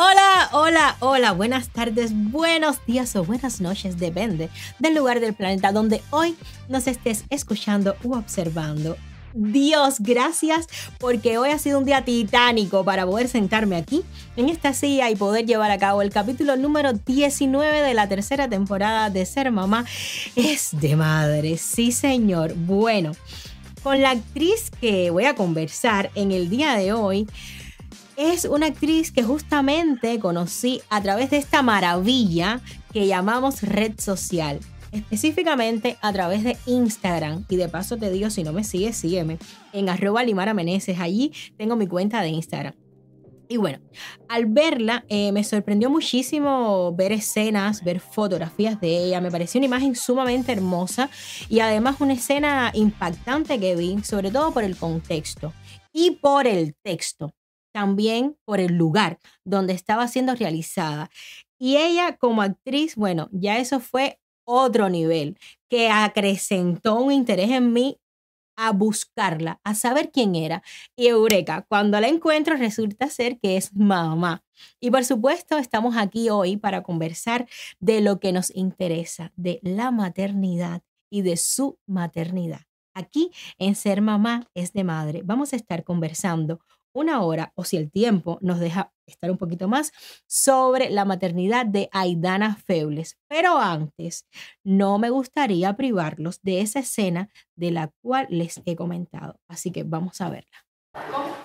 Hola, hola, hola, buenas tardes, buenos días o buenas noches, depende del lugar del planeta donde hoy nos estés escuchando u observando. Dios, gracias porque hoy ha sido un día titánico para poder sentarme aquí en esta silla y poder llevar a cabo el capítulo número 19 de la tercera temporada de Ser Mamá es de madre. Sí, señor. Bueno, con la actriz que voy a conversar en el día de hoy, es una actriz que justamente conocí a través de esta maravilla que llamamos red social. Específicamente a través de Instagram. Y de paso te digo, si no me sigues, sígueme en arroba limara meneses. Allí tengo mi cuenta de Instagram. Y bueno, al verla eh, me sorprendió muchísimo ver escenas, ver fotografías de ella. Me pareció una imagen sumamente hermosa y además una escena impactante que vi, sobre todo por el contexto y por el texto también por el lugar donde estaba siendo realizada. Y ella como actriz, bueno, ya eso fue otro nivel que acrecentó un interés en mí a buscarla, a saber quién era. Y Eureka, cuando la encuentro resulta ser que es mamá. Y por supuesto, estamos aquí hoy para conversar de lo que nos interesa, de la maternidad y de su maternidad. Aquí en Ser Mamá es de Madre vamos a estar conversando una hora o si el tiempo nos deja estar un poquito más sobre la maternidad de Aidana Feules. Pero antes, no me gustaría privarlos de esa escena de la cual les he comentado. Así que vamos a verla.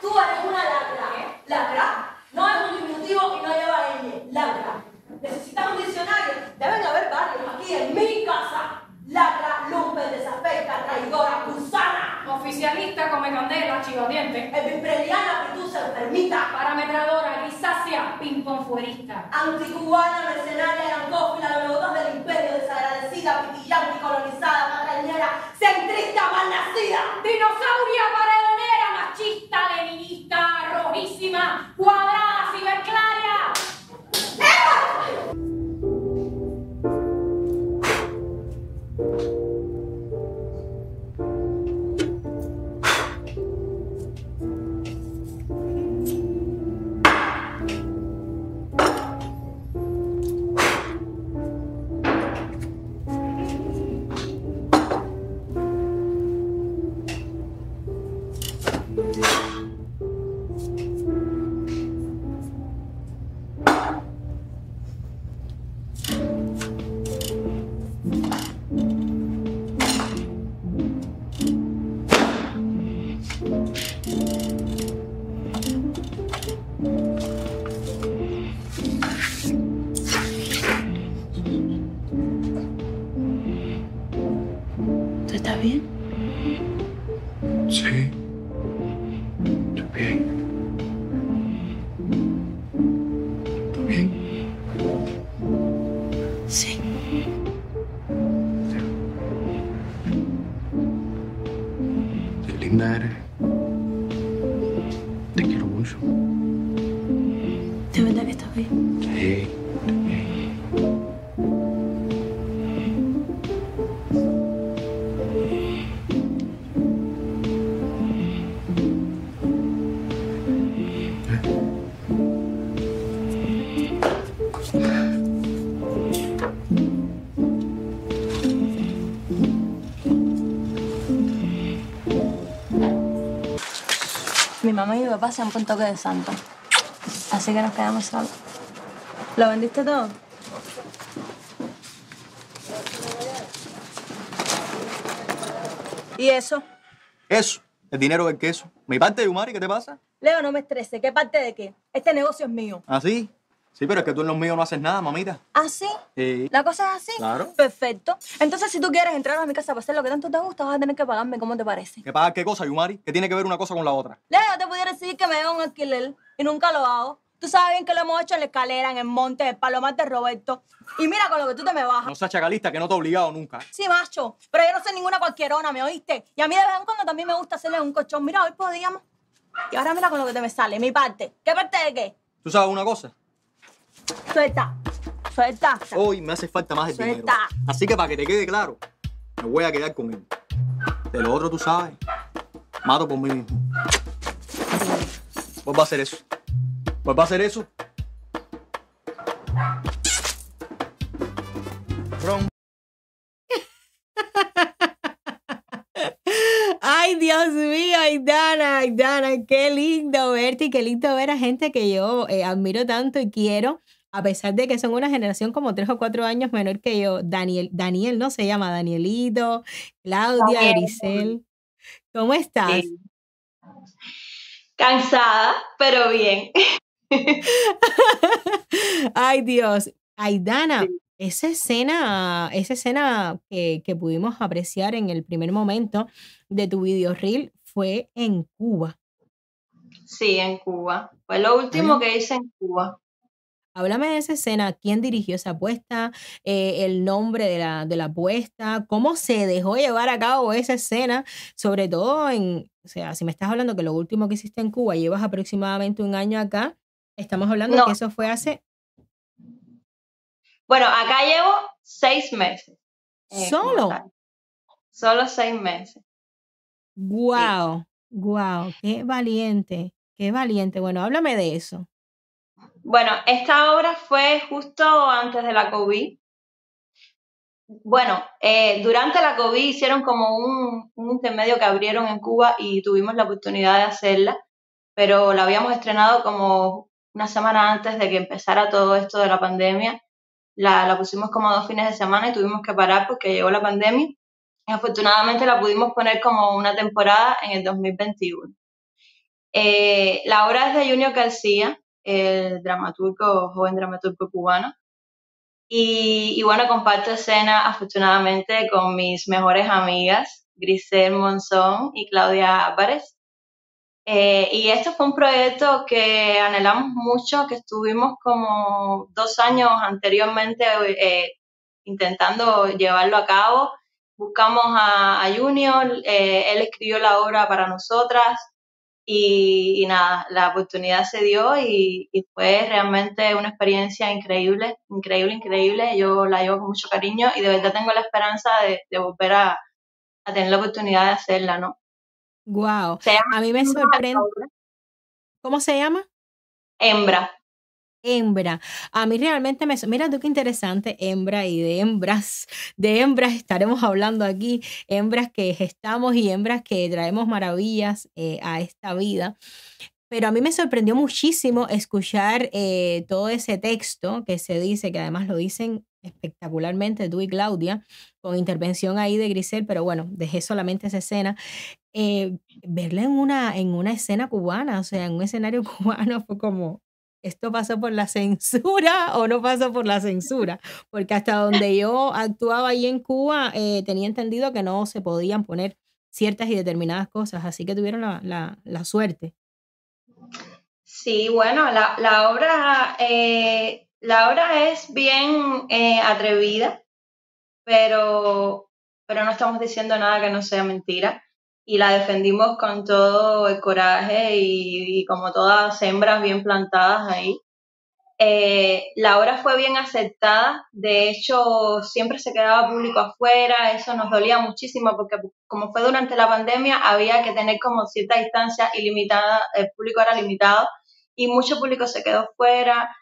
Tú eres una lacra. ¿Lacra? No es un diminutivo y no lleva ñ. Lacra. Necesitas un diccionario. Deben haber varios aquí en mi casa. Lacra, lumpen, desafecta, traidora, gusana. Oficialista, come candela, chivadiente. Epipreliana, pitusa, enfermita. Parametradora, grisácea, ping-pong fuerista. Anticubana, mercenaria, lancófila, lobotas del imperio, desagradecida, pitillante, colonizada, patrañera, centrista, malnacida. Dinosauria, paredonera, machista, leninista, rojísima, cuadrada, papá se han puesto toque de santo. Así que nos quedamos solos. ¿Lo vendiste todo? ¿Y eso? Eso, el dinero del queso. Mi parte, Yumari, ¿qué te pasa? Leo, no me estrese. ¿Qué parte de qué? Este negocio es mío. ¿Ah, sí? Sí, pero es que tú en los míos no haces nada, mamita. ¿Ah, sí? Sí. ¿La cosa es así? Claro. Perfecto. Entonces, si tú quieres entrar a mi casa para hacer lo que tanto te gusta, vas a tener que pagarme. ¿Cómo te parece? ¿Qué pagar qué cosa, Yumari? ¿Qué tiene que ver una cosa con la otra? Leo, te pudiera decir que me dé un alquiler y nunca lo hago. Tú sabes bien que lo hemos hecho en la escalera, en el monte, en el palomar de Roberto. Y mira con lo que tú te me bajas. No seas chacalista, que no te he obligado nunca. Sí, macho, pero yo no soy ninguna cualquierona, ¿me oíste? Y a mí de vez en cuando también me gusta hacerle un colchón. Mira, hoy podíamos. Y ahora mira con lo que te me sale, mi parte. ¿Qué parte de qué? ¿Tú sabes una cosa? Suelta, suelta. Hoy me hace falta más el dinero. Suelta. Así que para que te quede claro, me voy a quedar con él. De lo otro, tú sabes, mato por mí mismo. Vuelva a hacer eso. Vuelva a hacer eso. Ron. Ay, Dios mío, Aidana, Aidana, qué lindo verte y qué lindo ver a gente que yo eh, admiro tanto y quiero, a pesar de que son una generación como tres o cuatro años menor que yo. Daniel, Daniel no se llama Danielito, Claudia, Daniel. Grisel. ¿Cómo estás? Cansada, pero bien. Ay, Dios. Aidana, Sí. Esa escena, esa escena que, que pudimos apreciar en el primer momento de tu video reel fue en Cuba. Sí, en Cuba. Fue lo último que hice en Cuba. Háblame de esa escena, quién dirigió esa apuesta, Eh, el nombre de la, de la apuesta, cómo se dejó llevar a cabo esa escena, sobre todo en, o sea, si me estás hablando que lo último que hiciste en Cuba llevas aproximadamente un año acá, estamos hablando No. que eso fue hace Bueno, acá llevo seis meses. eh, solo. Solo seis meses. Wow, wow, qué valiente, qué valiente. Bueno, háblame de eso. Bueno, esta obra fue justo antes de la COVID. Bueno, eh, durante la COVID hicieron como un, un intermedio que abrieron en Cuba y tuvimos la oportunidad de hacerla, pero la habíamos estrenado como una semana antes de que empezara todo esto de la pandemia. La, la pusimos como dos fines de semana y tuvimos que parar porque llegó la pandemia. Y afortunadamente la pudimos poner como una temporada en el 2021. Eh, la obra es de Junior García, el dramaturgo, joven dramaturgo cubano. Y, y bueno, comparto escena afortunadamente con mis mejores amigas, Grisel Monzón y Claudia Álvarez. Eh, y este fue un proyecto que anhelamos mucho, que estuvimos como dos años anteriormente eh, intentando llevarlo a cabo. Buscamos a, a Junior, eh, él escribió la obra para nosotras, y, nada, la oportunidad se dio y, fue realmente una experiencia increíble, increíble, increíble. Yo la llevo con mucho cariño y de verdad tengo la esperanza de, de volver a, a tener la oportunidad de hacerla, ¿no? Wow, a mí me sorprende. ¿Cómo se llama? Hembra. Hembra. A mí realmente me... Mira tú qué interesante, hembra y de hembras. De hembras estaremos hablando aquí. Hembras que gestamos y hembras que traemos maravillas eh, a esta vida. Pero a mí me sorprendió muchísimo escuchar eh, todo ese texto que se dice, que además lo dicen espectacularmente tú y Claudia, con intervención ahí de Grisel, pero bueno, dejé solamente esa escena. Eh, verla en una, en una escena cubana, o sea, en un escenario cubano fue como, ¿esto pasó por la censura o no pasó por la censura? Porque hasta donde yo actuaba ahí en Cuba, eh, tenía entendido que no se podían poner ciertas y determinadas cosas, así que tuvieron la, la, la suerte. Sí, bueno, la, la obra, eh, la obra es bien eh, atrevida, pero, pero no estamos diciendo nada que no sea mentira. Y la defendimos con todo el coraje y, como todas hembras bien plantadas ahí. Eh, la obra fue bien aceptada, de hecho siempre se quedaba público afuera, eso nos dolía muchísimo porque como fue durante la pandemia había que tener como cierta distancia ilimitada, el público era limitado y mucho público se quedó fuera.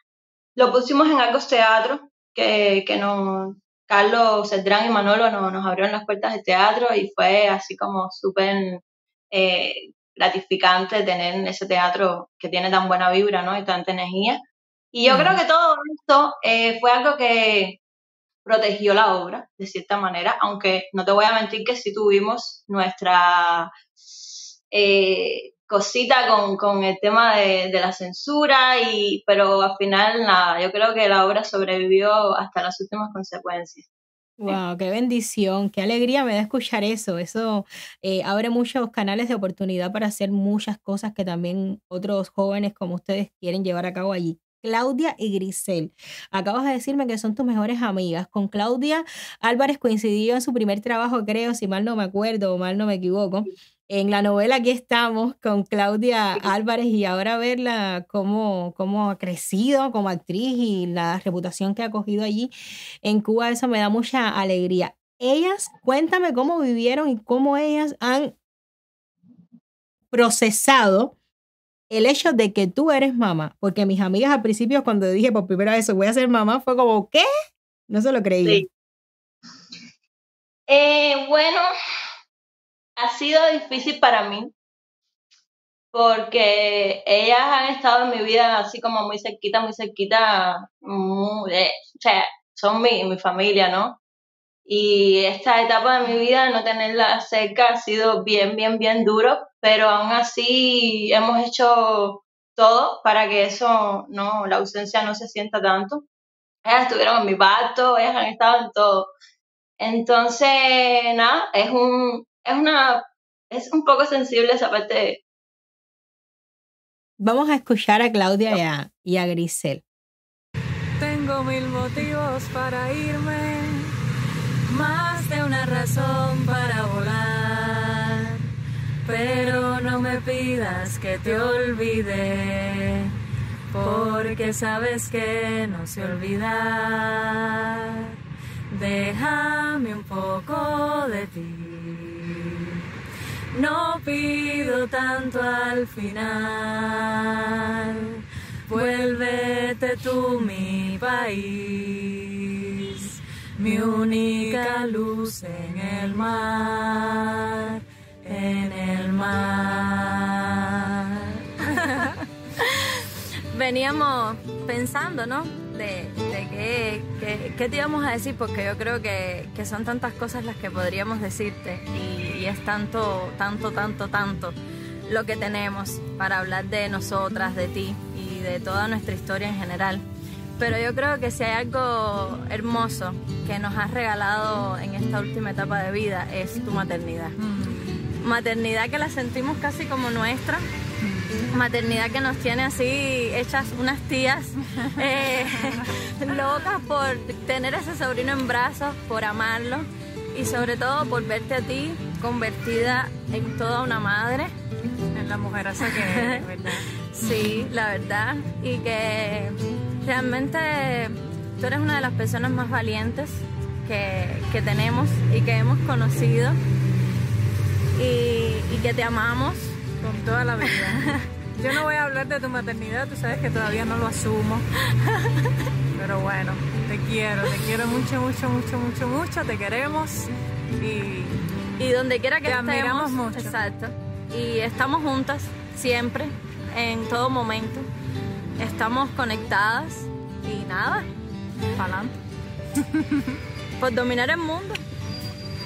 Lo pusimos en Argos Teatro, que, que no, Carlos Cedrán y Manolo nos, nos abrieron las puertas del teatro y fue así como súper eh, gratificante tener ese teatro que tiene tan buena vibra ¿no? y tanta energía. Y yo Ujú. creo que todo esto eh, fue algo que protegió la obra, de cierta manera, aunque no te voy a mentir que sí tuvimos nuestra eh, cosita con, con el tema de, de la censura, y, pero al final nada, yo creo que la obra sobrevivió hasta las últimas consecuencias. Wow, qué bendición, qué alegría me da escuchar eso. Eso eh, abre muchos canales de oportunidad para hacer muchas cosas que también otros jóvenes como ustedes quieren llevar a cabo allí. Claudia y Grisel, acabas de decirme que son tus mejores amigas. Con Claudia Álvarez coincidió en su primer trabajo, creo, si mal no me acuerdo o mal no me equivoco. En la novela Aquí estamos con Claudia Álvarez y ahora verla cómo, cómo ha crecido como actriz y la reputación que ha cogido allí en Cuba, eso me da mucha alegría. Ellas, cuéntame cómo vivieron y cómo ellas han procesado el hecho de que tú eres mamá, porque mis amigas al principio cuando dije por primera vez voy a ser mamá fue como, ¿qué? No se lo creía. Sí. Eh, bueno, ha sido difícil para mí porque ellas han estado en mi vida así como muy cerquita, muy cerquita, muy- eh, o sea, son mi, mi familia, ¿no? Y esta etapa de mi vida, no tenerla cerca, ha sido bien, bien, bien duro, pero aún así hemos hecho todo para que eso, no, la ausencia no se sienta tanto. Ellas estuvieron en mi parto, ellas han estado en todo. Entonces, nada, es un, es una, es un poco sensible esa parte de- Vamos a escuchar a Claudia y a, y a Grisel. Tengo mil motivos para irme, más de una razón para volar. Pero no me pidas que te olvide, porque sabes que no sé olvidar. Déjame un poco de ti. No pido tanto al final. Vuélvete tú mi país, mi única luz en el mar, en el mar. Veníamos pensando, ¿no? De, qué, qué- qué te íbamos a decir, porque yo creo que, que son tantas cosas las que podríamos decirte y, y es tanto, tanto, tanto, tanto lo que tenemos para hablar de nosotras, de ti y de toda nuestra historia en general. Pero yo creo que si hay algo hermoso que nos has regalado en esta última etapa de vida es tu maternidad. Maternidad que la sentimos casi como nuestra, maternidad que nos tiene así hechas unas tías eh, locas por tener ese sobrino en brazos, por amarlo y sobre todo por verte a ti convertida en toda una madre. En la mujer que es, ¿verdad? Sí, la verdad. Y que realmente tú eres una de las personas más valientes que, que tenemos y que hemos conocido. Y, y que te amamos. Toda la vida. Yo no voy a hablar de tu maternidad, tú sabes que todavía no lo asumo. Pero bueno, te quiero, te quiero mucho, mucho, mucho, mucho, mucho, te queremos y Y donde quiera que Te estemos. admiramos mucho. Exacto. Y estamos juntas siempre, en todo momento. Estamos conectadas y nada, para adelante. Por dominar el mundo.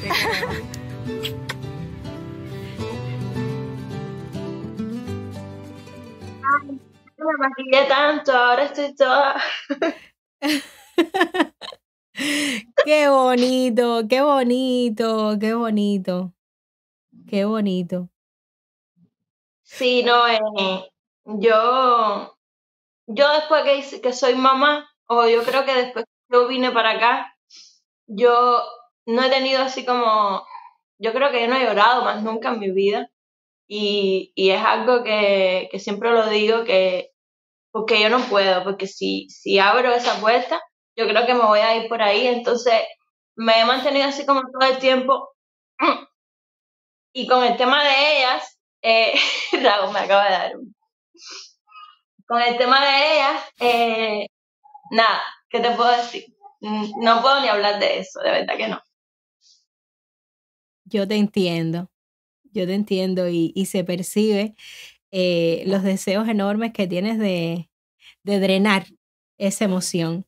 te me maquillé tanto, ahora estoy toda... Qué bonito, qué bonito, qué bonito. Qué bonito. Sí, no, eh, yo, yo después que, que soy mamá, o yo creo que después que yo vine para acá, yo no he tenido así como, yo creo que yo no he llorado más nunca en mi vida. Y, y es algo que, que siempre lo digo, que porque yo no puedo, porque si, si abro esa puerta, yo creo que me voy a ir por ahí. Entonces, me he mantenido así como todo el tiempo. Y con el tema de ellas, eh, Raúl me acaba de dar un- Con el tema de ellas, eh, nada, ¿qué te puedo decir? No puedo ni hablar de eso, de verdad que no. Yo te entiendo, yo te entiendo y, se percibe eh, los deseos enormes que tienes de, de drenar esa emoción.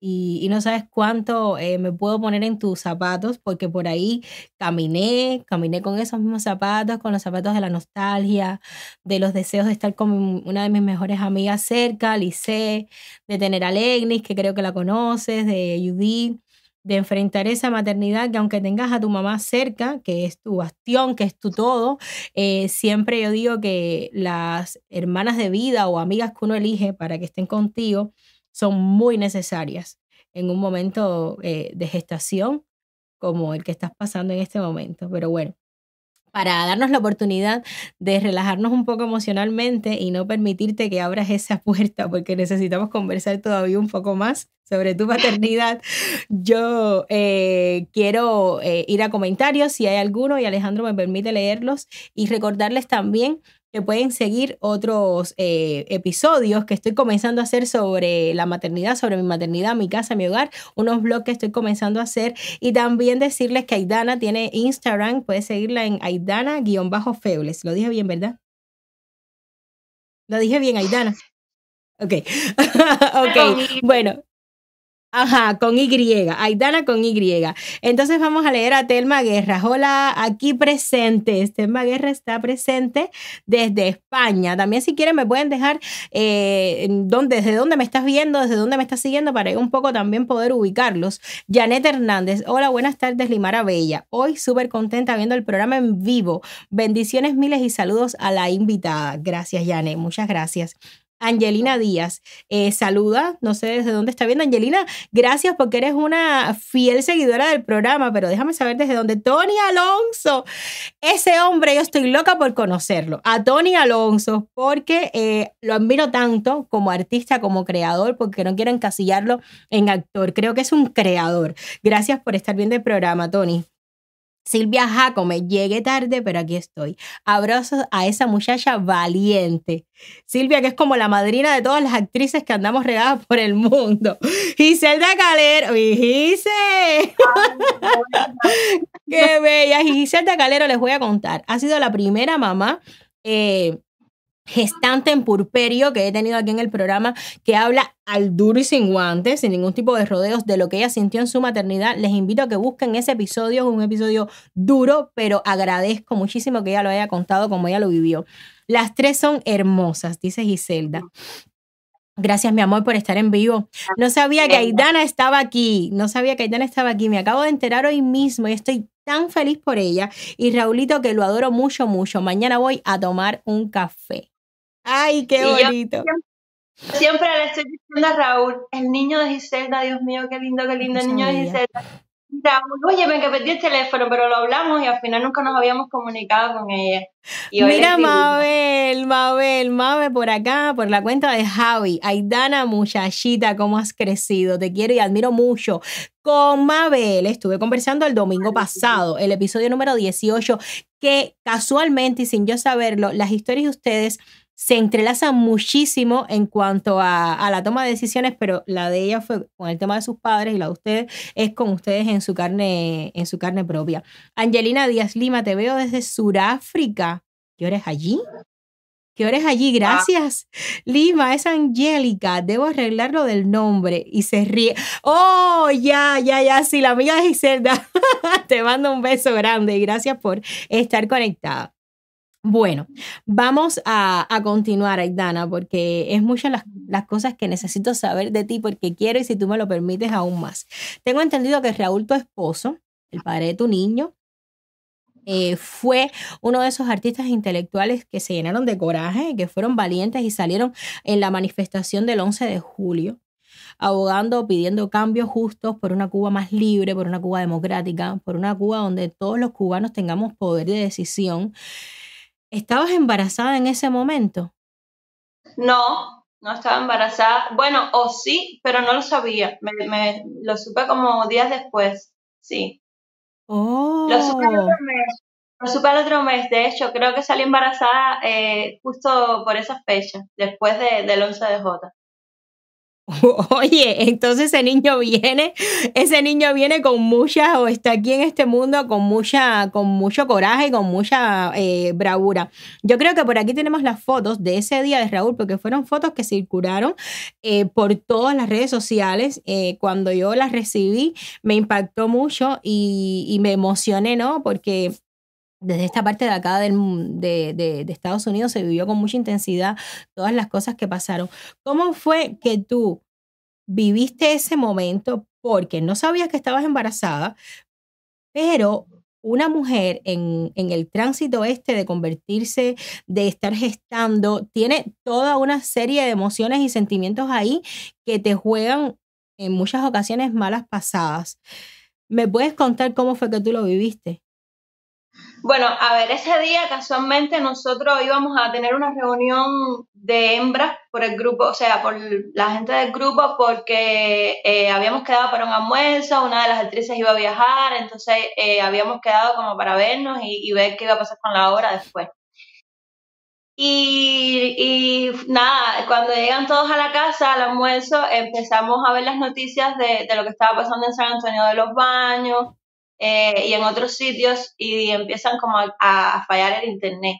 Y, y no sabes cuánto eh, me puedo poner en tus zapatos, porque por ahí caminé, caminé con esos mismos zapatos, con los zapatos de la nostalgia, de los deseos de estar con una de mis mejores amigas cerca, Lice, de tener a Legnis, que creo que la conoces, de Judith, de enfrentar esa maternidad que aunque tengas a tu mamá cerca, que es tu bastión, que es tu todo, eh, siempre yo digo que las hermanas de vida o amigas que uno elige para que estén contigo son muy necesarias en un momento eh, de gestación como el que estás pasando en este momento. Pero bueno, para darnos la oportunidad de relajarnos un poco emocionalmente y no permitirte que abras esa puerta porque necesitamos conversar todavía un poco más. sobre tu maternidad, yo eh, quiero eh, ir a comentarios si hay alguno y Alejandro me permite leerlos y recordarles también que pueden seguir otros eh, episodios que estoy comenzando a hacer sobre la maternidad, sobre mi maternidad, mi casa, mi hogar, unos blogs que estoy comenzando a hacer y también decirles que Aidana tiene Instagram, puedes seguirla en Aidana-Feules. Lo dije bien, ¿verdad? Lo dije bien, Aidana. Ok. ok. Bueno, Ajá, con Y, Aidana con Y. Entonces vamos a leer a Telma Guerra. Hola, aquí presente. Telma Guerra está presente desde España. También si quieren me pueden dejar eh, desde dónde me estás viendo, desde dónde me estás siguiendo para un poco también poder ubicarlos. Janet Hernández. Hola, buenas tardes, Limara Bella. Hoy súper contenta viendo el programa en vivo. Bendiciones miles y saludos a la invitada. Gracias, Janet. Muchas gracias. Angelina Díaz. Eh, saluda, no sé desde dónde está viendo Angelina. Gracias porque eres una fiel seguidora del programa, pero déjame saber desde dónde. Tony Alonso, ese hombre, yo estoy loca por conocerlo. A Tony Alonso, porque eh, lo admiro tanto como artista, como creador, porque no quiero encasillarlo en actor. Creo que es un creador. Gracias por estar viendo el programa, Tony. Silvia Jacome, llegué tarde, pero aquí estoy. Abrazos a esa muchacha valiente. Silvia, que es como la madrina de todas las actrices que andamos regadas por el mundo. Giselda Calero, Gise. Qué bella. Giselda Calero, les voy a contar. Ha sido la primera mamá eh, gestante en purperio que he tenido aquí en el programa, que habla al duro y sin guantes, sin ningún tipo de rodeos de lo que ella sintió en su maternidad. Les invito a que busquen ese episodio, un episodio duro, pero agradezco muchísimo que ella lo haya contado como ella lo vivió. Las tres son hermosas, dice Giselda. Gracias, mi amor, por estar en vivo. No sabía que Aidana estaba aquí. No sabía que Aidana estaba aquí. Me acabo de enterar hoy mismo y estoy tan feliz por ella. Y Raulito, que lo adoro mucho, mucho. Mañana voy a tomar un café. Ay, qué bonito. siempre, le estoy diciendo a Raúl, el niño de Giselda, Dios mío, qué lindo, qué lindo el niño de Giselda. Raúl, oye, me que perdí el teléfono, pero lo hablamos y al final nunca nos habíamos comunicado con ella. Mira, Mabel, Mabel, Mabel por acá, por la cuenta de Javi. Aidana, muchachita, cómo has crecido. Te quiero y admiro mucho. Con Mabel estuve conversando el domingo pasado, el episodio número 18, que casualmente y sin yo saberlo, las historias de ustedes se entrelazan muchísimo en cuanto a, la toma de decisiones, pero la de ella fue con el tema de sus padres y la de ustedes es con ustedes en su carne, en su carne propia. Angelina Díaz Lima, te veo desde Sudáfrica. ¿Qué hora es allí? ¿Qué hora es allí? Gracias. Lima, es Angélica. Debo arreglar lo del nombre. Y se ríe. Oh, ya, ya, ya. Sí, la amiga de Giselda. Te mando un beso grande y gracias por estar conectada. Bueno, vamos a, continuar, Aidana, porque es muchas las, cosas que necesito saber de ti, porque quiero y si tú me lo permites aún más. Tengo entendido que Raúl, tu esposo, el padre de tu niño, eh, fue uno de esos artistas intelectuales que se llenaron de coraje, que fueron valientes y salieron en la manifestación del 11 de julio, abogando, pidiendo cambios justos por una Cuba más libre, por una Cuba democrática, por una Cuba donde todos los cubanos tengamos poder de decisión ¿Estabas embarazada en ese momento? No, no estaba embarazada. Bueno, o sí, pero no lo sabía. Me, lo supe como días después, sí. Oh. Lo supe el otro mes. Lo supe el otro mes. De hecho, creo que salí embarazada eh, justo por esas fechas, después del 11 de J. Oye, entonces ese niño viene, ese niño viene con mucha, o está aquí en este mundo con mucha, con mucho coraje y con mucha eh, bravura. Yo creo que por aquí tenemos las fotos de ese día de Raúl, porque fueron fotos que circularon eh, por todas las redes sociales. Eh, cuando yo las recibí, me impactó mucho y, y me emocioné, ¿no? Porque desde esta parte de acá del, de, Estados Unidos se vivió con mucha intensidad todas las cosas que pasaron. ¿Cómo fue que tú viviste ese momento? Porque no sabías que estabas embarazada, pero una mujer en, en, el tránsito este de convertirse, de estar gestando, tiene toda una serie de emociones y sentimientos ahí que te juegan en muchas ocasiones malas pasadas. ¿Me puedes contar cómo fue que tú lo viviste? Bueno, a ver, ese día casualmente nosotros íbamos a tener una reunión de hembras por el grupo, o sea, por la gente del grupo, porque eh, habíamos quedado para un almuerzo, una de las actrices iba a viajar, entonces eh, habíamos quedado como para vernos y, ver qué iba a pasar con la obra después. Y, nada, cuando llegan todos a la casa al almuerzo, empezamos a ver las noticias de lo que estaba pasando en San Antonio de los Baños eh, y en otros sitios y empiezan como a, fallar el internet.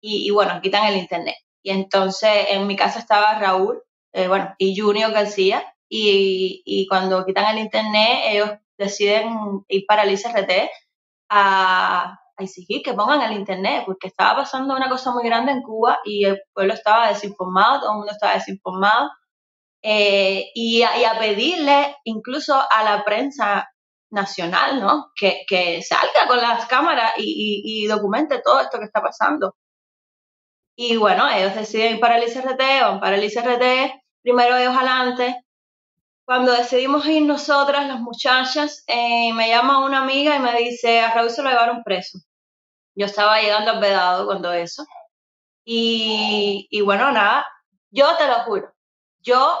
Y, bueno, quitan el internet. Y entonces en mi casa estaba Raúl, eh, bueno, y Junior García, y, y cuando quitan el internet, ellos deciden ir para el ICRT a, exigir que pongan el internet, porque estaba pasando una cosa muy grande en Cuba y el pueblo estaba desinformado, todo el mundo estaba desinformado, eh, y a pedirle incluso a la prensa nacional, ¿no? Que, que salga con las cámaras y, y, documente todo esto que está pasando. Y bueno, ellos deciden ir para el ICRT, van para el ICRT, primero ellos adelante. Cuando decidimos ir nosotras, las muchachas, eh, me llama una amiga y me dice, a Raúl se lo llevaron preso. Yo estaba llegando al vedado cuando eso. Y, y bueno, nada, yo te lo juro, yo,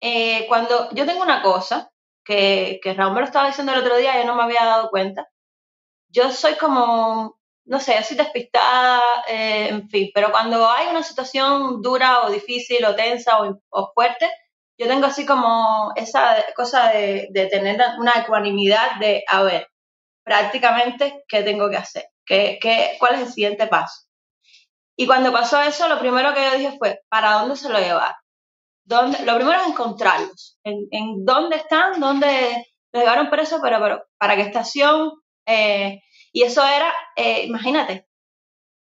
eh, cuando, yo tengo una cosa, que, que Raúl me lo estaba diciendo el otro día, yo no me había dado cuenta. Yo soy como, no sé, así despistada, eh, en fin, pero cuando hay una situación dura o difícil o tensa o, o fuerte, yo tengo así como esa cosa de, de tener una ecuanimidad de, a ver, prácticamente, ¿qué tengo que hacer? ¿Qué, qué, ¿Cuál es el siguiente paso? Y cuando pasó eso, lo primero que yo dije fue, ¿para dónde se lo llevar? ¿Dónde? Lo primero es encontrarlos. ¿En, en dónde están? ¿Dónde los llevaron presos? Pero, pero ¿para qué estación? Eh, y eso era, eh, imagínate,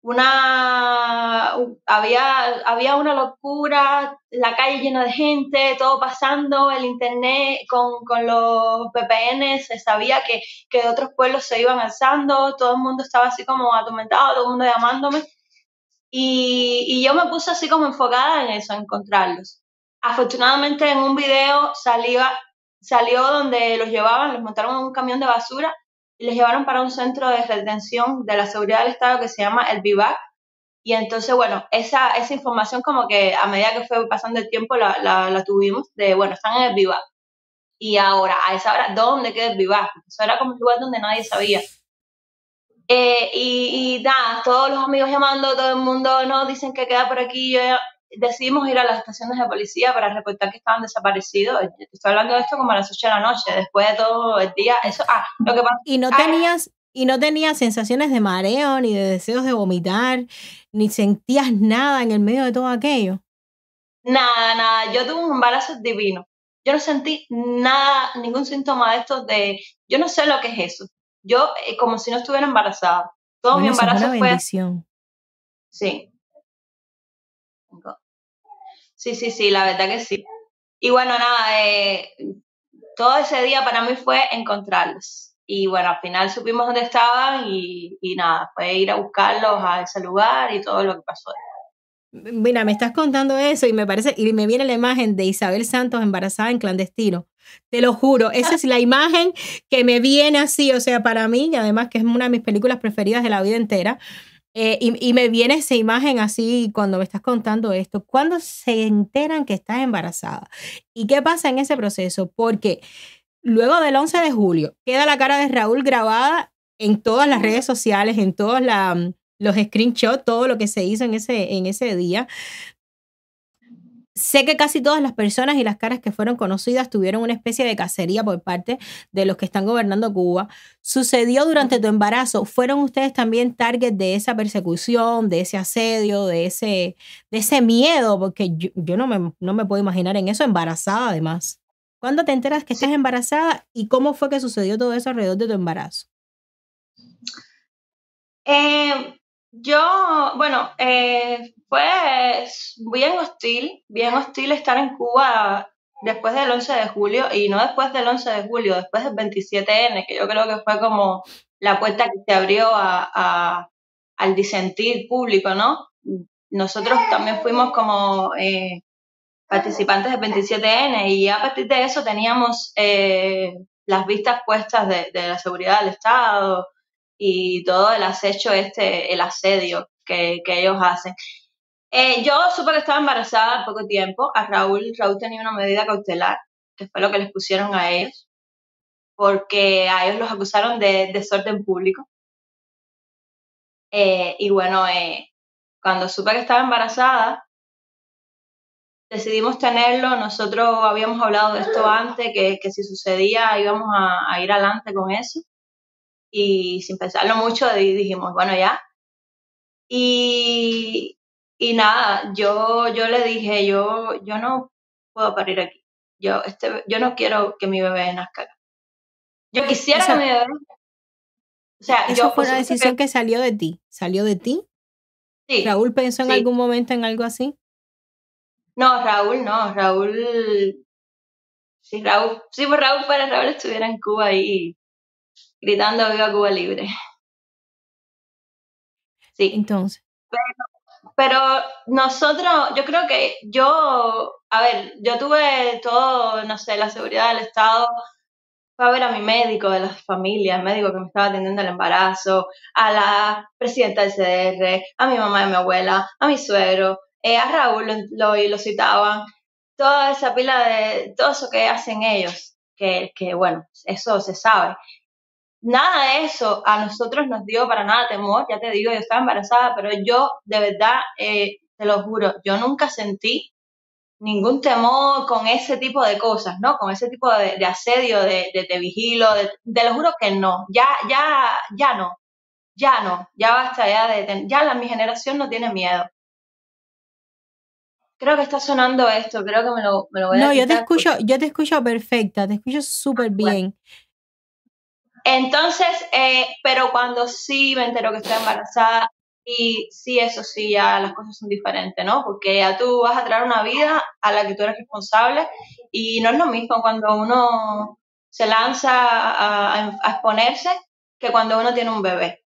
una había, había una locura, la calle llena de gente, todo pasando, el internet con, con los VPN, se sabía que, que de otros pueblos se iban alzando, todo el mundo estaba así como atormentado, todo el mundo llamándome. Y, y yo me puse así como enfocada en eso, en encontrarlos. Afortunadamente en un video salía, salió donde los llevaban, los montaron en un camión de basura y les llevaron para un centro de retención de la seguridad del Estado que se llama el VIVAC. Y entonces, bueno, esa, esa información como que a medida que fue pasando el tiempo la, la, la tuvimos de, bueno, están en el VIVAC. Y ahora, a esa hora, ¿dónde queda el VIVAC? Eso era como un lugar donde nadie sabía. Eh, y, y, nada, todos los amigos llamando, todo el mundo, no, dicen que queda por aquí. Yo, decidimos ir a las estaciones de policía para reportar que estaban desaparecidos. Estoy hablando de esto como a las 8 de la noche, después de todo el día. Eso, ah, lo que pasa, y no tenías y no tenías sensaciones de mareo ni de deseos de vomitar, ni sentías nada en el medio de todo aquello. Nada, nada. Yo tuve un embarazo divino. Yo no sentí nada, ningún síntoma de estos de, yo no sé lo que es eso. Yo eh, como si no estuviera embarazada. Todo Bueno, mi embarazo una fue bendición. Sí. Sí, sí, sí, la verdad que sí. Y bueno, nada, eh, todo ese día para mí fue encontrarlos. Y bueno, al final supimos dónde estaban y, y nada, fue ir a buscarlos a ese lugar y todo lo que pasó. Mira, me estás contando eso y me parece, y me viene la imagen de Isabel Santos embarazada en clandestino. Te lo juro, esa es la imagen que me viene así, o sea, para mí, y además que es una de mis películas preferidas de la vida entera, eh, y, y me viene esa imagen así cuando me estás contando esto. ¿Cuándo se enteran que estás embarazada? ¿Y qué pasa en ese proceso? Porque luego del 11 de julio queda la cara de Raúl grabada en todas las redes sociales, en todos la, los screenshots, todo lo que se hizo en ese, en ese día. Sé que casi todas las personas y las caras que fueron conocidas tuvieron una especie de cacería por parte de los que están gobernando Cuba. ¿Sucedió durante tu embarazo? ¿Fueron ustedes también target de esa persecución, de ese asedio, de ese, de ese miedo? Porque yo, yo no, me, no me puedo imaginar en eso embarazada además. ¿Cuándo te enteras que estás embarazada y cómo fue que sucedió todo eso alrededor de tu embarazo? Eh, yo, bueno, eh, fue bien hostil, bien hostil estar en Cuba después del 11 de julio y no después del 11 de julio, después del 27N, que yo creo que fue como la puerta que se abrió a, al disentir público, ¿no? Nosotros también fuimos como eh, participantes del 27N y a partir de eso teníamos eh, las vistas puestas de la seguridad del Estado y todo el acecho este, el asedio que, que ellos hacen. Eh, yo supe que estaba embarazada poco tiempo. A Raúl, Raúl tenía una medida cautelar, que fue lo que les pusieron a ellos, porque a ellos los acusaron de desorden público. Eh, y bueno, eh, cuando supe que estaba embarazada, decidimos tenerlo. Nosotros habíamos hablado de esto antes, que, que si sucedía íbamos a, a ir adelante con eso. Y sin pensarlo mucho di- dijimos, bueno, ya. Y, y nada, yo, yo le dije, yo, yo no puedo parir aquí. Yo, este, yo no quiero que mi bebé nazca acá. Yo quisiera Esa- que mi bebé... O sea, Eso yo fue una decisión que salió de ti. ¿Salió de ti? sí. ¿Raúl pensó en sí. algún momento en algo así? No, Raúl no, Raúl... Si Raúl, si por Raúl fuera, Raúl estuviera en Cuba ahí gritando viva Cuba libre. Sí. Entonces, Pero nosotros, yo creo que yo, a ver, yo tuve todo, no sé, la seguridad del Estado, fue a ver a mi médico de la familia, el médico que me estaba atendiendo el embarazo, a la presidenta del CDR, a mi mamá y mi abuela, a mi suegro, eh, a Raúl lo, lo, lo citaban, toda esa pila de, todo eso que hacen ellos, que, que bueno, eso se sabe. Nada de eso a nosotros nos dio para nada temor, ya te digo, yo estaba embarazada, pero yo de verdad, eh, te lo juro, yo nunca sentí ningún temor con ese tipo de cosas, ¿no? Con ese tipo de, de asedio, de, vigilo, de, te lo juro que no, ya, ya, ya no, ya no, ya basta ya de, ya la, mi generación no tiene miedo. Creo que está sonando esto, creo que me lo, me lo voy a no, yo te escucho, yo te escucho perfecta, te escucho súper bien. Entonces, eh, pero cuando sí me entero que estoy embarazada, y sí, eso sí, ya las cosas son diferentes, ¿no? Porque ya tú vas a traer una vida a la que tú eres responsable y no es lo mismo cuando uno se lanza a, exponerse que cuando uno tiene un bebé.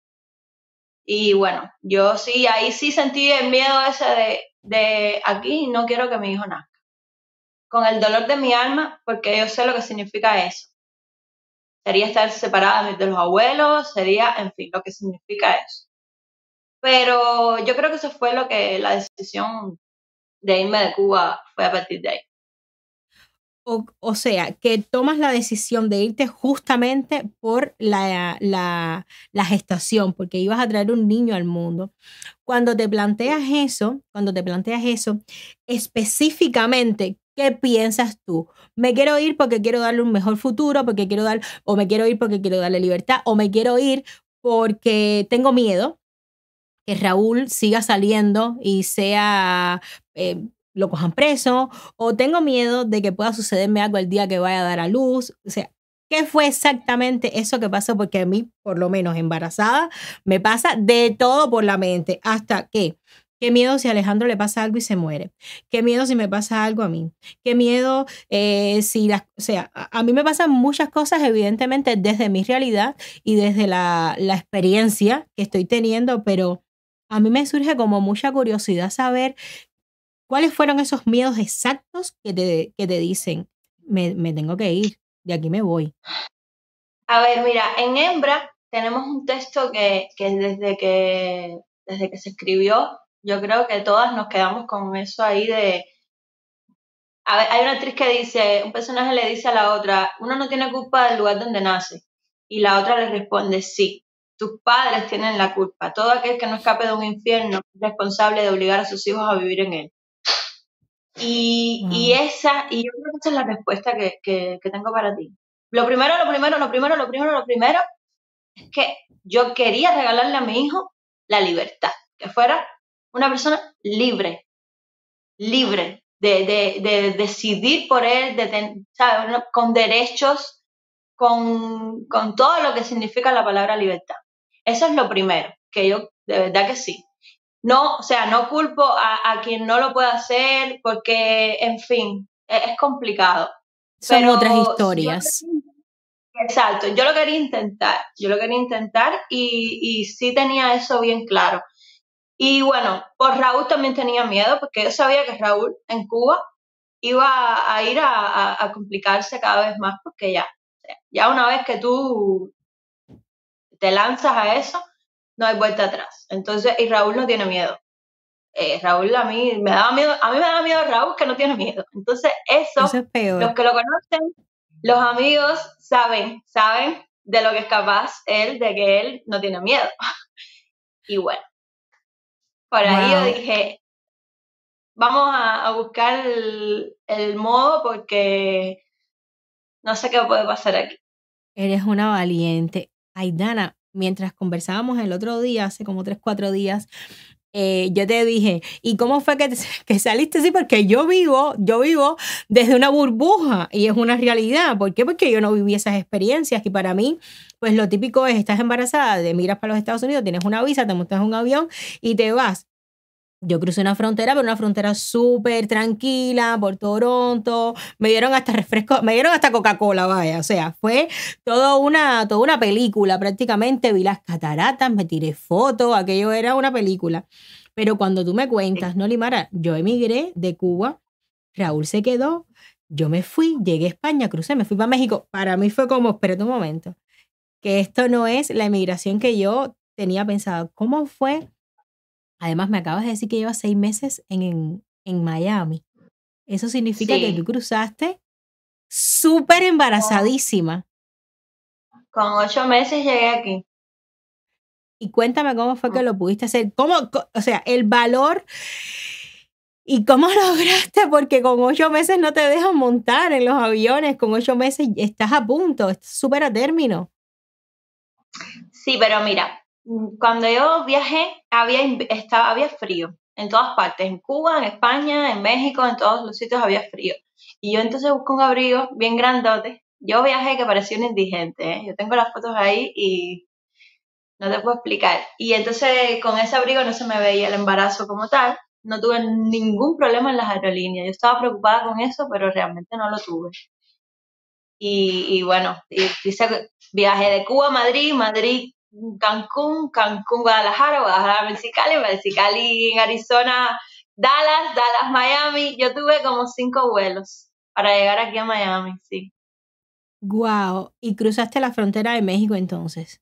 Y bueno, yo sí, ahí sí sentí el miedo ese de, de aquí no quiero que mi hijo nazca. Con el dolor de mi alma, porque yo sé lo que significa eso sería estar separada de los abuelos, sería, en fin, lo que significa eso. Pero yo creo que eso fue lo que la decisión de irme de Cuba fue a partir de ahí. O, o sea, que tomas la decisión de irte justamente por la, la, la gestación, porque ibas a traer un niño al mundo. Cuando te planteas eso, cuando te planteas eso, específicamente, ¿qué piensas tú? Me quiero ir porque quiero darle un mejor futuro, porque quiero dar, o me quiero ir porque quiero darle libertad, o me quiero ir porque tengo miedo que Raúl siga saliendo y sea, eh, lo cojan preso, o tengo miedo de que pueda sucederme algo el día que vaya a dar a luz. O sea, ¿qué fue exactamente eso que pasó? Porque a mí, por lo menos embarazada, me pasa de todo por la mente, hasta que... Qué miedo si a Alejandro le pasa algo y se muere. Qué miedo si me pasa algo a mí. Qué miedo eh, si las... O sea, a, mí me pasan muchas cosas, evidentemente, desde mi realidad y desde la, la experiencia que estoy teniendo, pero a mí me surge como mucha curiosidad saber cuáles fueron esos miedos exactos que te, que te dicen, me, me tengo que ir, de aquí me voy. A ver, mira, en Hembra tenemos un texto que, que desde que desde que se escribió, yo creo que todas nos quedamos con eso ahí de... A ver, hay una actriz que dice, un personaje le dice a la otra, uno no tiene culpa del lugar donde nace. Y la otra le responde, sí, tus padres tienen la culpa. Todo aquel que no escape de un infierno es responsable de obligar a sus hijos a vivir en él. Y, Wow. y esa, y yo creo que esa es la respuesta que, que, que tengo para ti. Lo primero, lo primero, lo primero, lo primero, lo primero, es que yo quería regalarle a mi hijo la libertad, que fuera una persona libre, libre de, de, de decidir por él, de ¿sabes? Con derechos, con, con todo lo que significa la palabra libertad. Eso es lo primero, que yo de verdad que sí. No, o sea, no culpo a, a quien no lo puede hacer porque, en fin, es, es complicado. Son Pero otras yo- historias. Exacto, yo lo quería intentar, yo lo quería intentar y, y sí tenía eso bien claro. Y bueno, por Raúl también tenía miedo porque yo sabía que Raúl en Cuba iba a ir a, a- a complicarse cada vez más porque ya, ya una vez que tú te lanzas a eso, no hay vuelta atrás. Entonces, y Raúl no tiene miedo. Eh, Raúl a mí me daba miedo, a mí me da miedo Raúl que no tiene miedo. Entonces, eso, Eso es peor. los que lo conocen, los amigos saben, saben de lo que es capaz él, de que él no tiene miedo. Y bueno, por ahí yo Wow. dije, vamos a, a buscar el, el modo porque no sé qué puede pasar aquí. Eres una valiente. Aidana, mientras conversábamos el otro día, hace como tres, cuatro días, eh, yo te dije, ¿y cómo fue que, que saliste así? Porque yo vivo, yo vivo desde una burbuja y es una realidad. ¿Por qué? Porque yo no viví esas experiencias y para mí, pues lo típico es, estás embarazada, te miras para los Estados Unidos, tienes una visa, te montas en un avión y te vas. Yo crucé una frontera, pero una frontera súper tranquila por Toronto. Me dieron hasta refresco, me dieron hasta Coca-Cola, vaya. O sea, fue toda una, toda una película prácticamente. Vi las cataratas, me tiré fotos, aquello era una película. Pero cuando tú me cuentas, no, Limara, yo emigré de Cuba, Raúl se quedó, yo me fui, llegué a España, crucé, me fui para México. Para mí fue como, espérate un momento, que esto no es la emigración que yo tenía pensado. ¿Cómo fue? Además, me acabas de decir que llevas seis meses en, en, en Miami. Eso significa que tú cruzaste súper embarazadísima. Con ocho meses llegué aquí. Y cuéntame cómo fue que lo pudiste hacer. ¿Cómo, o sea, el valor y cómo lograste? Porque con ocho meses no te dejan montar en los aviones. Con ocho meses estás a punto, estás súper a término. Sí, pero mira, cuando yo viajé había, estaba, había frío en todas partes, en Cuba, en España, en México, en todos los sitios había frío. Y yo entonces busqué un abrigo bien grandote. Yo viajé que parecía un indigente, ¿eh? Yo tengo las fotos ahí y no te puedo explicar. Y entonces con ese abrigo no se me veía el embarazo como tal. No tuve ningún problema en las aerolíneas. Yo estaba preocupada con eso, pero realmente no lo tuve. Y, y bueno, hice viaje de Cuba a Madrid, Madrid, Cancún, Cancún, Guadalajara, Guadalajara, Mexicali, Mexicali, en Arizona, Dallas, Dallas, Miami. Yo tuve como cinco vuelos para llegar aquí a Miami, sí. Wow. Y cruzaste la frontera de México entonces.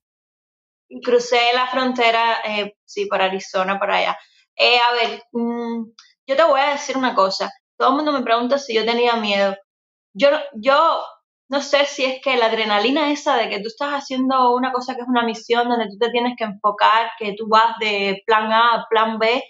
Y crucé la frontera, eh, sí, por Arizona, por allá. Eh, a ver, mm, yo te voy a decir una cosa. Todo el mundo me pregunta si yo tenía miedo. Yo, yo no sé si es que la adrenalina esa de que tú estás haciendo una cosa que es una misión donde tú te tienes que enfocar, que tú vas de plan A a plan B,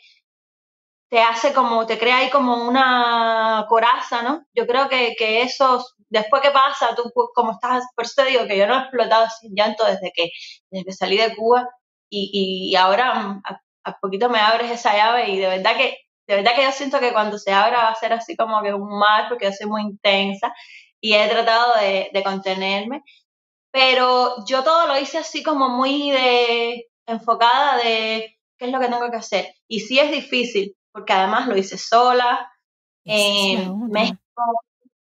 te hace como, te crea ahí como una coraza, ¿no? Yo creo que, que eso, después que pasa, tú pues, como estás, por eso te digo que yo no he explotado sin llanto desde que, desde que salí de Cuba y, y ahora mm, a, poquito me abres esa llave y de verdad que, de verdad que yo siento que cuando se abra va a ser así como que un mar porque yo soy muy intensa y he tratado de, de contenerme, pero yo todo lo hice así como muy de enfocada de qué es lo que tengo que hacer. Y sí es difícil, porque además lo hice sola. Otra. México,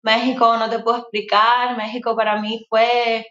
México no te puedo explicar, México para mí fue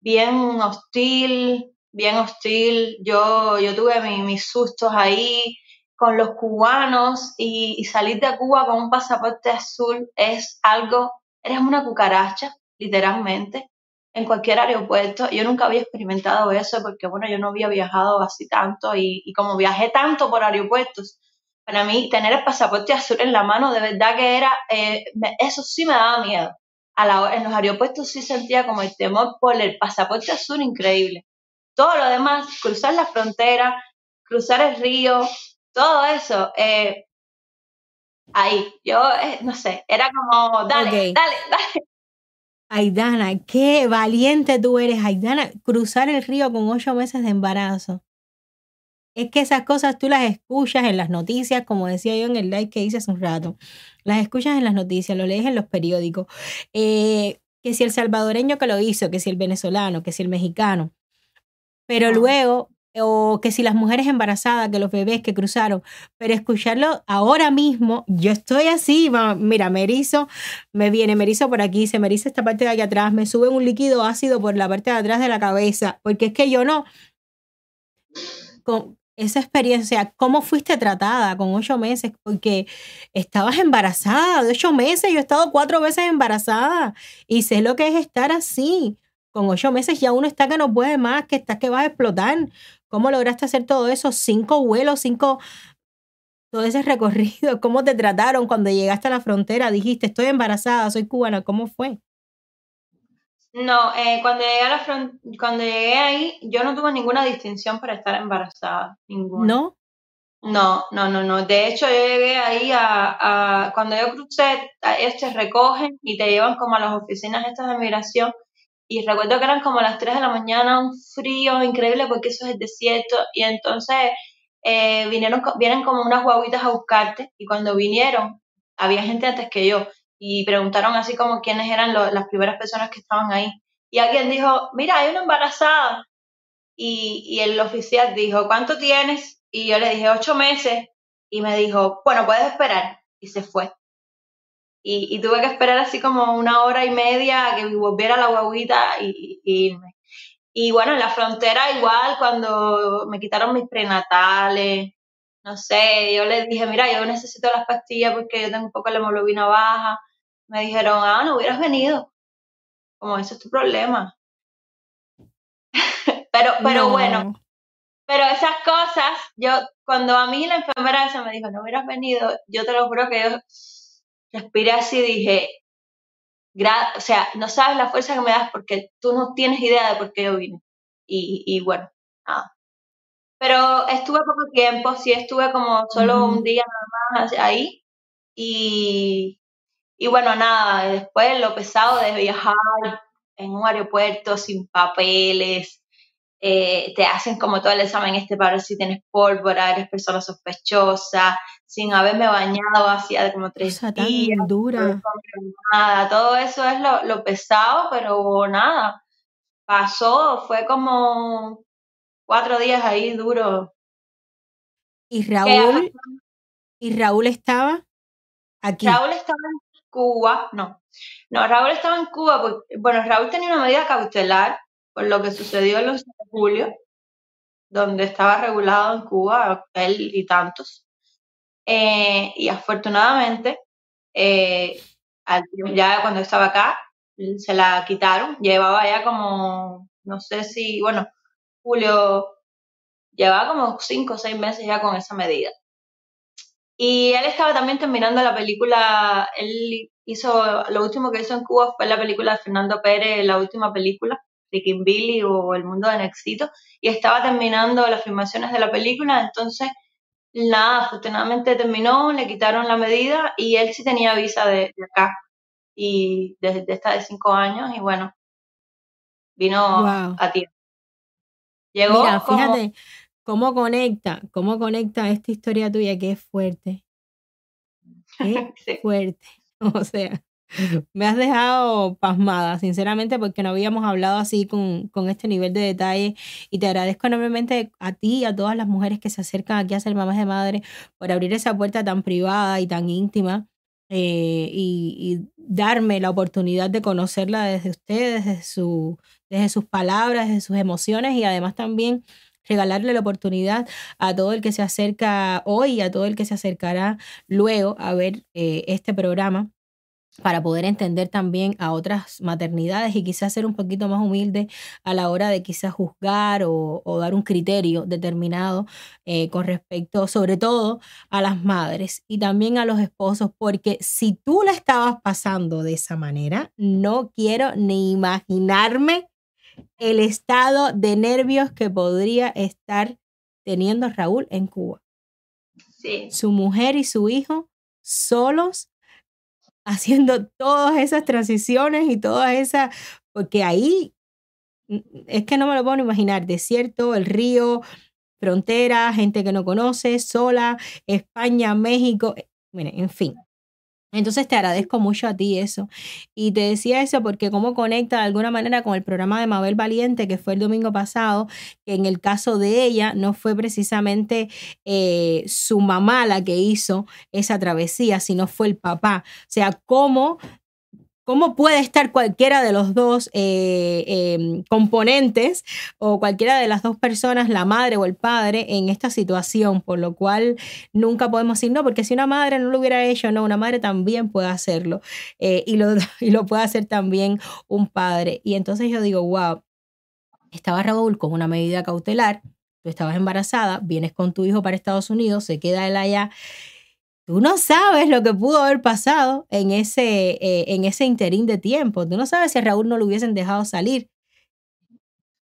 bien hostil, bien hostil. Yo, yo tuve mi- mis sustos ahí con los cubanos y, y salir de Cuba con un pasaporte azul es algo, eres una cucaracha, literalmente, en cualquier aeropuerto. Yo nunca había experimentado eso porque, bueno, yo no había viajado así tanto y, y como viajé tanto por aeropuertos, para mí tener el pasaporte azul en la mano de verdad que era, eh, eso sí me daba miedo. A en los aeropuertos sí sentía como el temor por el pasaporte azul increíble. Todo lo demás, cruzar la frontera, cruzar el río, todo eso, eh, ahí, yo eh, no sé, era como, dale, Ok. dale, dale. Aidana, qué valiente tú eres, Aidana. Cruzar el río con ocho meses de embarazo. Es que esas cosas tú las escuchas en las noticias, como decía yo en el live que hice hace un rato. Las escuchas en las noticias, lo lees en los periódicos. Eh, que si el salvadoreño que lo hizo, que si el venezolano, que si el mexicano. Pero luego, o que si las mujeres embarazadas, que los bebés que cruzaron. Pero escucharlo ahora mismo, yo estoy así, mira, me me viene, me por aquí, se me eriza esta parte de aquí atrás, me sube un líquido ácido por la parte de atrás de la cabeza, porque es que yo no, con esa experiencia, ¿cómo fuiste tratada con ocho meses? Porque estabas embarazada de ocho meses, yo he estado cuatro veces embarazada y sé lo que es estar así. con ocho meses ya uno está que no puede más, que estás que vas a explotar. ¿Cómo lograste hacer todo eso? Cinco vuelos, cinco, todo ese recorrido. ¿Cómo te trataron cuando llegaste a la frontera? Dijiste, estoy embarazada, soy cubana. ¿Cómo fue? No, eh, cuando, llegué a la fron- cuando llegué ahí, yo no tuve ninguna distinción para estar embarazada. Ninguna. ¿No? No, no, no, no. De hecho, yo llegué ahí a, a- cuando yo crucé, a- ellos te recogen y te llevan como a las oficinas estas de migración. Y recuerdo que eran como las 3 de la mañana, un frío increíble porque eso es el desierto. Y entonces eh, vinieron, vienen como unas guaguitas a buscarte. Y cuando vinieron, había gente antes que yo. Y preguntaron así como quiénes eran las primeras personas que estaban ahí. Y alguien dijo, mira, hay una embarazada. Y, y el oficial dijo, ¿cuánto tienes? Y yo le dije, ocho meses. Y me dijo, bueno, puedes esperar. Y se fue. Y, y tuve que esperar así como una hora y media a que volviera la guaguita y, y irme. Y bueno, en la frontera igual, cuando me quitaron mis prenatales, no sé, yo les dije, mira, yo necesito las pastillas porque yo tengo un poco la hemoglobina baja. Me dijeron, ah, no hubieras venido. Como, ese es tu problema. pero, pero No. bueno, pero esas cosas, yo, cuando a mí la enfermera esa me dijo, no hubieras venido, yo te lo juro que yo respiré así y dije, o sea, no sabes la fuerza que me das porque tú no tienes idea de por qué yo vine. Y, y bueno, nada. Pero estuve poco tiempo, sí estuve como solo Ujú. un día nada más ahí. Y, y bueno, nada, después lo pesado de viajar en un aeropuerto sin papeles, eh, te hacen como todo el examen este para ver si tienes pólvora, eres persona sospechosa, sin haberme bañado hacía como tres días, dura. nada, todo eso es lo, lo pesado, pero nada, pasó, fue como cuatro días ahí duro. ¿Y Raúl? ¿Y Raúl estaba aquí? Raúl estaba en Cuba, no, no, Raúl estaba en Cuba, porque, bueno, Raúl tenía una medida cautelar por lo que sucedió el 11 de julio, donde estaba regulado en Cuba, él y tantos. Eh, y afortunadamente, eh, ya cuando estaba acá, se la quitaron, llevaba ya como, no sé si, bueno, Julio, llevaba como cinco o seis meses ya con esa medida. Y él estaba también terminando la película, él hizo, lo último que hizo en Cuba fue la película de Fernando Pérez, la última película, Freaking Billy o El Mundo de Nexito, y estaba terminando las filmaciones de la película, entonces, nada, afortunadamente terminó, le quitaron la medida y él sí tenía visa de, de acá, y desde esta de cinco años, y bueno, vino Wow. a tiempo. Llegó Mira, como- fíjate cómo conecta, cómo conecta esta historia tuya que es fuerte. Qué Sí. fuerte. O sea, me has dejado pasmada, sinceramente, porque no habíamos hablado así con, con este nivel de detalle. Y te agradezco enormemente a ti y a todas las mujeres que se acercan aquí a ser mamás de madre por abrir esa puerta tan privada y tan íntima. eh, y, y darme la oportunidad de conocerla desde ustedes, desde, su, desde sus palabras, desde sus emociones y además también regalarle la oportunidad a todo el que se acerca hoy y a todo el que se acercará luego a ver eh, este programa para poder entender también a otras maternidades y quizás ser un poquito más humilde a la hora de quizás juzgar o, o dar un criterio determinado eh, con respecto sobre todo a las madres y también a los esposos, porque si tú la estabas pasando de esa manera, no quiero ni imaginarme el estado de nervios que podría estar teniendo Raúl en Cuba. Sí, Su mujer y su hijo solos haciendo todas esas transiciones y todas esas, porque ahí es que no me lo puedo imaginar, desierto, el río, frontera, gente que no conoce, sola, España, México, eh, miren, en fin. Entonces te agradezco mucho a ti eso. Y te decía eso porque cómo conecta de alguna manera con el programa de Mabel Valiente que fue el domingo pasado, que en el caso de ella no fue precisamente eh, su mamá la que hizo esa travesía, sino fue el papá. O sea, cómo ¿Cómo puede estar cualquiera de los dos eh, em, componentes o cualquiera de las dos personas, la madre o el padre, en esta situación? Por lo cual nunca podemos decir no, porque si una madre no lo hubiera hecho, no, una madre también puede hacerlo eh, y, lo, y lo puede hacer también un padre. Y entonces yo digo, wow, estaba Raúl con una medida cautelar, tú estabas embarazada, vienes con tu hijo para Estados Unidos, se queda él allá Tú no sabes lo que pudo haber pasado en ese, eh, en ese interín de tiempo. Tú no sabes si a Raúl no lo hubiesen dejado salir.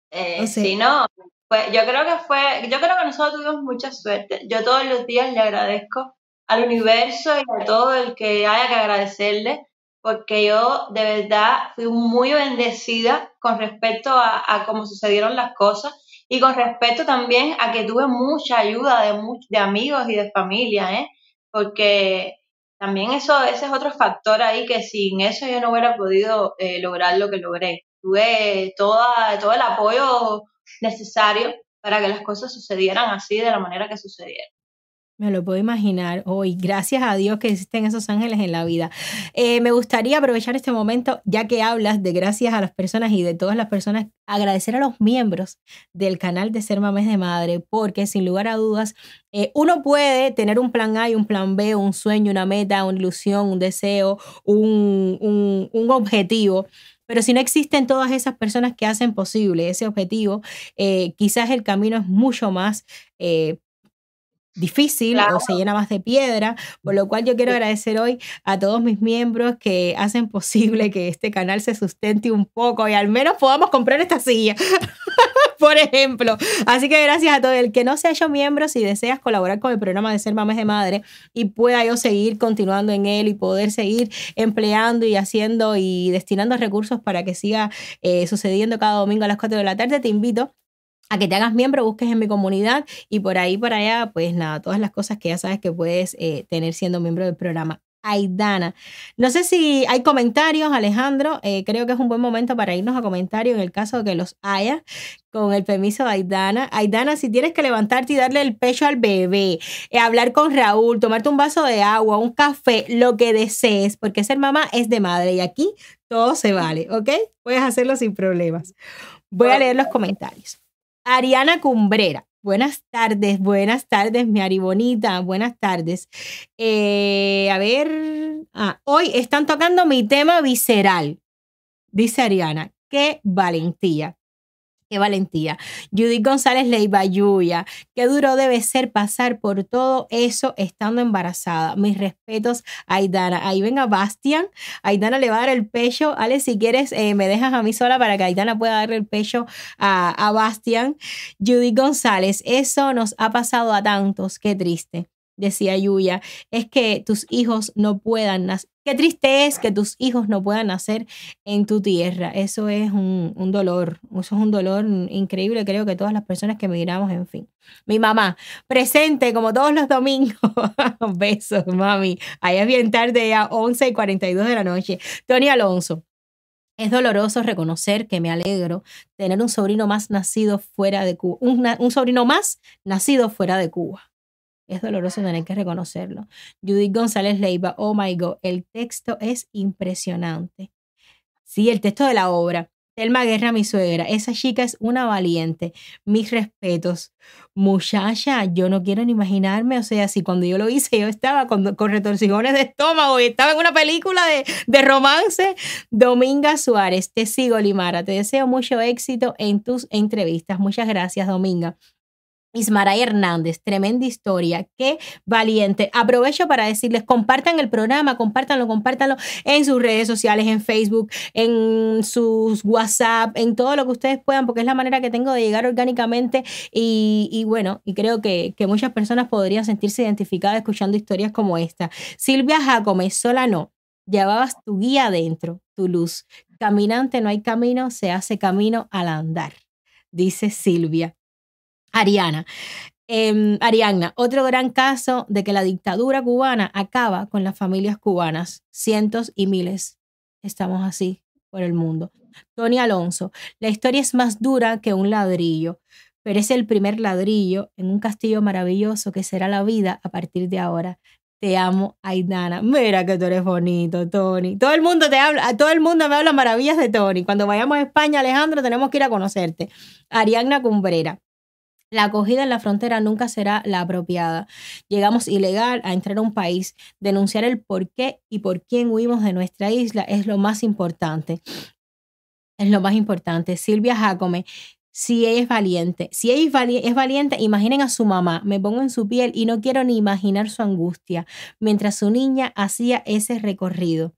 Eh, si no, pues yo creo que fue, yo creo que nosotros tuvimos mucha suerte. Yo todos los días le agradezco al universo y a todo el que haya que agradecerle, porque yo de verdad fui muy bendecida con respecto a, a cómo sucedieron las cosas y con respecto también a que tuve mucha ayuda de, de amigos y de familia, ¿eh? Porque también eso, ese es otro factor ahí que sin eso yo no hubiera podido eh, lograr lo que logré. Tuve toda, todo el apoyo necesario para que las cosas sucedieran así de la manera que sucedieron. Me lo puedo imaginar hoy. Gracias a Dios que existen esos ángeles en la vida. Eh, me gustaría aprovechar este momento, ya que hablas de gracias a las personas y de todas las personas, agradecer a los miembros del canal de Ser Mames de Madre, porque sin lugar a dudas, eh, uno puede tener un plan A y un plan B, un sueño, una meta, una ilusión, un deseo, un, un, objetivo. Pero si no existen todas esas personas que hacen posible ese objetivo, eh, quizás el camino es mucho más difícil o se llena más de piedra, por lo cual yo quiero agradecer hoy a todos mis miembros que hacen posible que este canal se sustente un poco y al menos podamos comprar esta silla, por ejemplo. Así que gracias a todo el que no se ha hecho miembro, si deseas colaborar con el programa de Ser Mames de Madre y pueda yo seguir continuando en él y poder seguir empleando y haciendo y destinando recursos para que siga eh, sucediendo cada domingo a las 4 de la tarde, te invito a que te hagas miembro, busques en mi comunidad y por ahí, por allá, pues nada, todas las cosas que ya sabes que puedes eh, tener siendo miembro del programa. Aidana. No sé si hay comentarios, Alejandro. Eh, creo que es un buen momento para irnos a comentarios en el caso de que los haya, con el permiso de Aidana. Aidana, si tienes que levantarte y darle el pecho al bebé, eh, hablar con Raúl, tomarte un vaso de agua, un café, lo que desees, porque ser mamá es de madre y aquí todo se vale, ¿ok? Puedes hacerlo sin problemas. Voy a leer los comentarios. Ariana Cumbrera. Buenas tardes, buenas tardes, mi Ari bonita, buenas tardes. Eh, a ver, ah, hoy están tocando mi tema visceral, dice Ariana. Qué valentía. Valentía. Judith González Leiva Yuya. Qué duro debe ser pasar por todo eso estando embarazada. Mis respetos a Aidana. Ahí venga Bastian. Aidana le va a dar el pecho. Ale, si quieres, eh, me dejas a mí sola para que Aidana pueda darle el pecho a, a Bastian. Judith González. Eso nos ha pasado a tantos. Qué triste decía Yuya, es que tus hijos no puedan nacer. Qué triste es que tus hijos no puedan nacer en tu tierra. Eso es un, dolor, eso es un dolor increíble. Creo que todas las personas que emigramos, en fin. Mi mamá, presente como todos los domingos. Besos, mami. Ahí es bien tarde, ya 11 y 42 de la noche. Tony Alonso. Es doloroso reconocer que me alegro tener un sobrino más nacido fuera de Cuba, un sobrino más nacido fuera de Cuba. Es doloroso tener que reconocerlo. Judith González Leiva, oh my God, el texto es impresionante. Sí, el texto de la obra. Telma Guerra, mi suegra. Esa chica es una valiente. Mis respetos. Muchacha, yo no quiero ni imaginarme, o sea, si cuando yo lo hice yo estaba con, con retorcijones de estómago y estaba en una película de, de romance. Dominga Suárez, te sigo, Limara. Te deseo mucho éxito en tus entrevistas. Muchas gracias, Dominga. Ismaray Hernández, tremenda historia, qué valiente. Aprovecho para decirles, compartan el programa, compártanlo, compártanlo en sus redes sociales, en Facebook, en sus WhatsApp, en todo lo que ustedes puedan, porque es la manera que tengo de llegar orgánicamente y, bueno, y creo que, que, muchas personas podrían sentirse identificadas escuchando historias como esta. Silvia Jacome, sola no, llevabas tu guía adentro, tu luz. Caminante no hay camino, se hace camino al andar, dice Silvia. Ariana. Eh, otro gran caso de que la dictadura cubana acaba con las familias cubanas. Cientos y miles. Estamos así por el mundo. Tony Alonso, la historia es más dura que un ladrillo, pero es el primer ladrillo en un castillo maravilloso que será la vida a partir de ahora. Te amo, Aidana. Mira que tú eres bonito, Tony. Todo el mundo te habla, todo el mundo me habla maravillas de Tony. Cuando vayamos a España, Alejandro, tenemos que ir a conocerte. Ariadna Cumbrera. La acogida en la frontera nunca será la apropiada. Llegamos ilegal a entrar a un país. Denunciar el por qué y por quién huimos de nuestra isla es lo más importante. Es lo más importante. Silvia Jacome, si ella es valiente, si ella es, vali- es valiente, imaginen a su mamá, me pongo en su piel y no quiero ni imaginar su angustia mientras su niña hacía ese recorrido.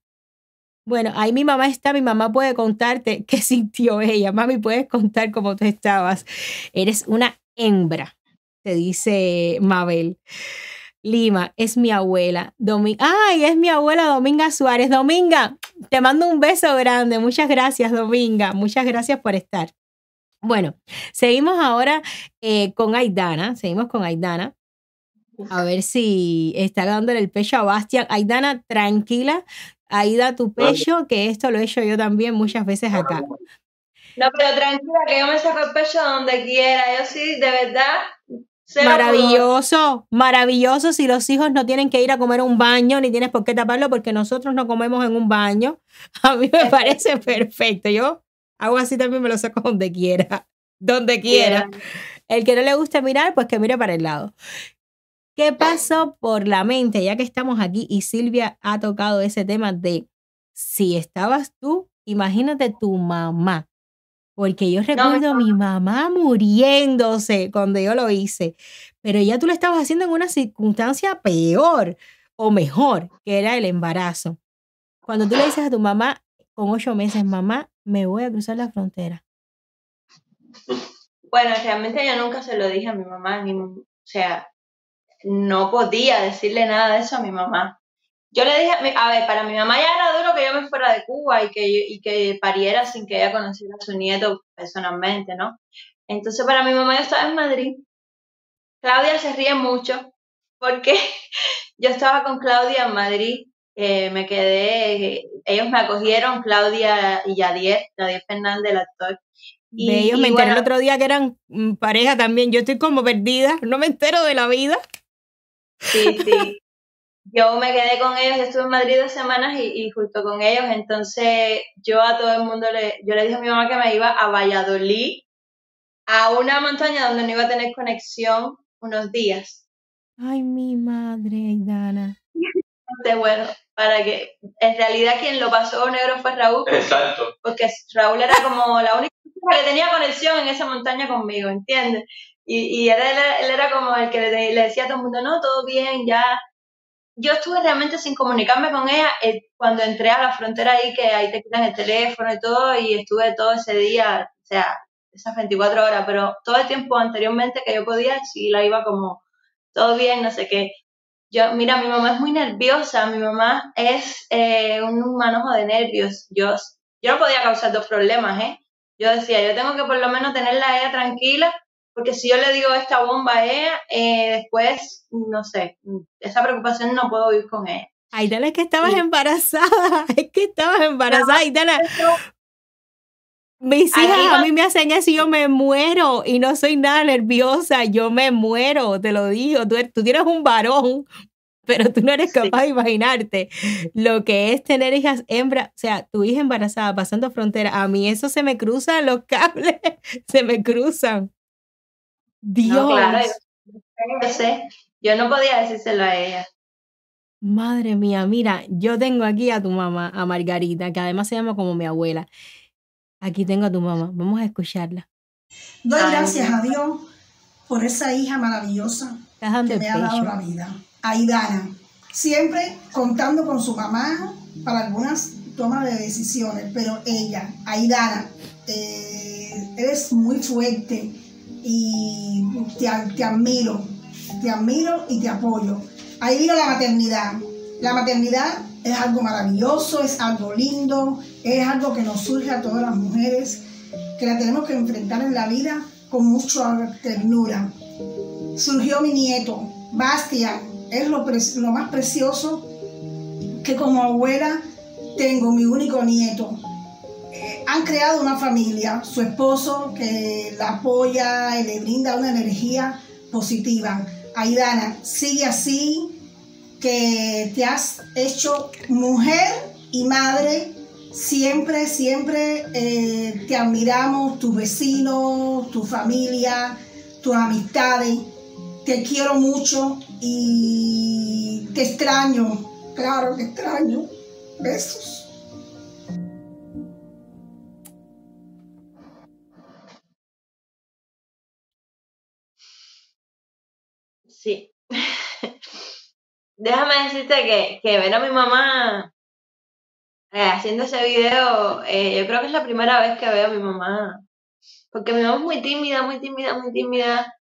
Bueno, ahí mi mamá está, mi mamá puede contarte qué sintió ella. Mami, puedes contar cómo tú estabas. Eres una hembra, te dice Mabel. Lima, es mi abuela. Domi Ay, es mi abuela Dominga Suárez. Dominga, te mando un beso grande. Muchas gracias, Dominga. Muchas gracias por estar. Bueno, seguimos ahora eh, con Aidana. Seguimos con Aidana. A ver si está dándole el pecho a Bastian. Aidana, tranquila. Aida tu pecho, que esto lo he hecho yo también muchas veces acá. No, pero tranquila, que yo me saco el pecho donde quiera. Yo sí, de verdad. Maravilloso, maravilloso si los hijos no tienen que ir a comer a un baño, ni tienes por qué taparlo porque nosotros no comemos en un baño. A mí me parece perfecto. Yo hago así también, me lo saco donde quiera, donde quiera. El que no le guste mirar, pues que mire para el lado. ¿Qué pasó por la mente, ya que estamos aquí y Silvia ha tocado ese tema de si estabas tú, imagínate tu mamá? Porque yo recuerdo a mi mamá muriéndose cuando yo lo hice, pero ya tú lo estabas haciendo en una circunstancia peor o mejor, que era el embarazo. Cuando tú le dices a tu mamá con ocho meses, mamá, me voy a cruzar la frontera. Bueno, realmente yo nunca se lo dije a mi mamá, ni, o sea, no podía decirle nada de eso a mi mamá. Yo le dije, a, ver, para mi mamá ya era duro que yo me fuera de Cuba y que, y que pariera sin que ella conociera a su nieto personalmente, ¿no? Entonces para mi mamá yo estaba en Madrid. Claudia se ríe mucho porque yo estaba con Claudia en Madrid, eh, me quedé, ellos me acogieron, Claudia y Yadier, Yadier Fernández, el actor. Y- de ellos y me enteré el otro día que eran mm, pareja también. Yo estoy como perdida, no me entero de la vida. Sí, sí. Yo me quedé con ellos, yo estuve en Madrid dos semanas y, y justo con ellos, entonces yo a todo el mundo le, yo le dije a mi mamá que me iba a Valladolid, a una montaña donde no iba a tener conexión unos días. Ay, mi madre, Aidana. Entonces, bueno, para que en realidad quien lo pasó negro fue Raúl, Exacto. porque Raúl era como la única persona que tenía conexión en esa montaña conmigo, ¿entiendes? Y, y él, era- él era como el que le, le decía a todo el mundo, no, todo bien, ya. Yo estuve realmente sin comunicarme con ella eh, cuando entré a la frontera ahí, que ahí te quitan el teléfono y todo, y estuve todo ese día, o sea, esas 24 horas, pero todo el tiempo anteriormente que yo podía, sí la iba como, todo bien, no sé qué. Yo, mira, mi mamá es muy nerviosa, mi mamá es eh, un manojo de nervios. Yo, yo no podía causar dos problemas, ¿eh? Yo decía, yo tengo que por lo menos tenerla a ella tranquila, porque si yo le digo esta bomba a ella, eh, después, no sé, esa preocupación no puedo vivir con ella. Aidana, es que estabas embarazada, es que estabas embarazada, Aidana. Mis Aquí hijas a mí me hacen eso y yo me muero y no soy nada nerviosa, yo me muero, te lo digo, tú, tú tienes un varón, pero tú no eres capaz de imaginarte lo que es tener hijas hembras, o sea, tu hija embarazada pasando frontera, a mí eso se me cruzan los cables, se me cruzan. Dios. No, claro, yo, yo sé, yo no podía decírselo a ella. Madre mía, mira, yo tengo aquí a tu mamá, a Margarita, que además se llama como mi abuela. Aquí tengo a tu mamá, vamos a escucharla. Doy Ay, gracias a Dios por esa hija maravillosa que me ha dado la vida. Aidana, siempre contando con su mamá para algunas tomas de decisiones, pero ella, Aidana, eh, eres muy fuerte y te, te admiro, te admiro y te apoyo. Ahí vino la maternidad. La maternidad es algo maravilloso, es algo lindo, es algo que nos surge a todas las mujeres, que la tenemos que enfrentar en la vida con mucha ternura. Surgió mi nieto, Bastian, es lo, lo más precioso que como abuela tengo, mi único nieto. Han creado una familia, su esposo que la apoya y le brinda una energía positiva. Aidana, sigue así, que te has hecho mujer y madre. Siempre, siempre eh, te admiramos, tus vecinos, tu familia, tus amistades. Te quiero mucho y te extraño. Claro, te extraño. Besos. Sí. Déjame decirte que, que ver a mi mamá eh, haciendo ese video, eh, yo creo que es la primera vez que veo a mi mamá. Porque mi mamá es muy tímida, muy tímida, muy tímida.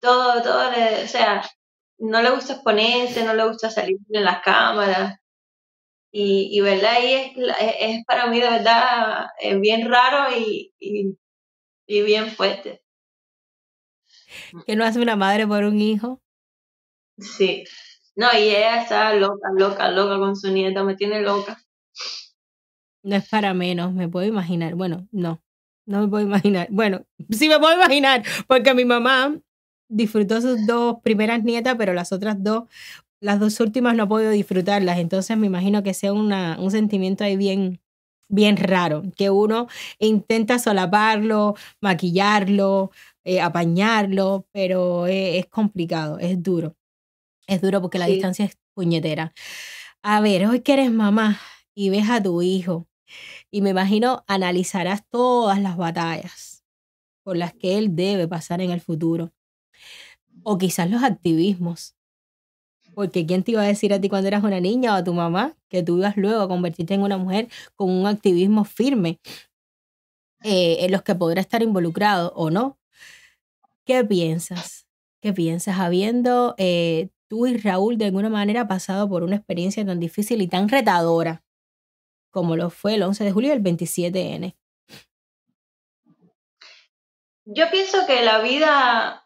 Todo, todo, le, o sea, no le gusta exponerse, no le gusta salir en las cámaras. Y, y verla ahí es, es, es para mí de verdad eh, bien raro y, y bien fuerte. ¿Qué no hace una madre por un hijo? Sí. No, y ella está loca, loca, loca con su nieta, me tiene loca. No es para menos, me puedo imaginar. Bueno, no, no me puedo imaginar. Bueno, sí me puedo imaginar, porque mi mamá disfrutó sus dos primeras nietas, pero las otras dos, las dos últimas no ha podido disfrutarlas. Entonces me imagino que sea una, un sentimiento ahí bien, bien raro, que uno intenta solaparlo, maquillarlo, eh, apañarlo, pero es, es complicado, es duro. Es duro porque la Sí. distancia es puñetera. A ver, hoy que eres mamá y ves a tu hijo, y me imagino analizarás todas las batallas por las que él debe pasar en el futuro. O quizás los activismos. Porque ¿quién te iba a decir a ti cuando eras una niña o a tu mamá que tú ibas luego a convertirte en una mujer con un activismo firme eh, en los que podrá estar involucrado o no? ¿Qué piensas? ¿Qué piensas habiendo eh, tú y Raúl de alguna manera pasado por una experiencia tan difícil y tan retadora como lo fue el 11 de julio y el 27N? Yo pienso que la vida,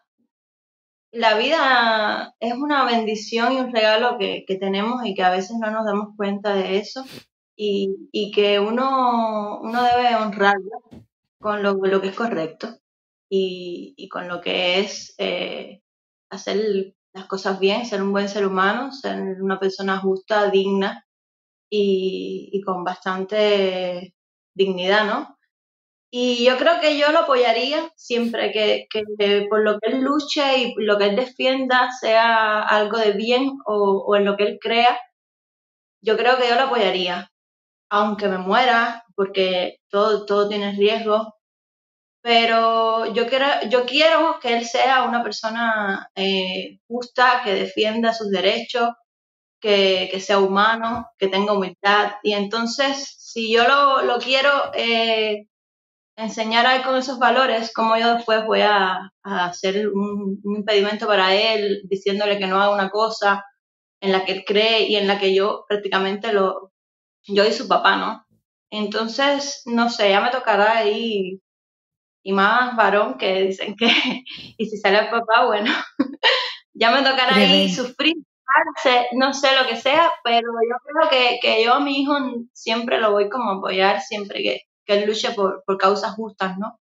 la vida es una bendición y un regalo que, que tenemos y que a veces no nos damos cuenta de eso y, y que uno, uno debe honrarla con lo, lo que es correcto y, y con lo que es eh, hacer las cosas bien, ser un buen ser humano, ser una persona justa, digna y, y con bastante dignidad, ¿no? Y yo creo que yo lo apoyaría siempre que, que por lo que él luche y lo que él defienda sea algo de bien o, o en lo que él crea, yo creo que yo lo apoyaría, aunque me muera, porque todo, todo tiene riesgo. Pero yo quiero, yo quiero que él sea una persona eh, justa, que defienda sus derechos, que, que sea humano, que tenga humildad. Y entonces, si yo lo, lo quiero eh, enseñar a él con esos valores, como yo después voy a, a hacer un, un impedimento para él, diciéndole que no haga una cosa en la que él cree y en la que yo prácticamente lo, yo y su papá, ¿no? Entonces, no sé, ya me tocará ahí, y más varón que dicen que, y si sale el papá, bueno, ya me tocará ahí sufrir, no sé lo que sea, pero yo creo que, que yo a mi hijo siempre lo voy como a apoyar, siempre que, que él luche por, por causas justas, ¿no?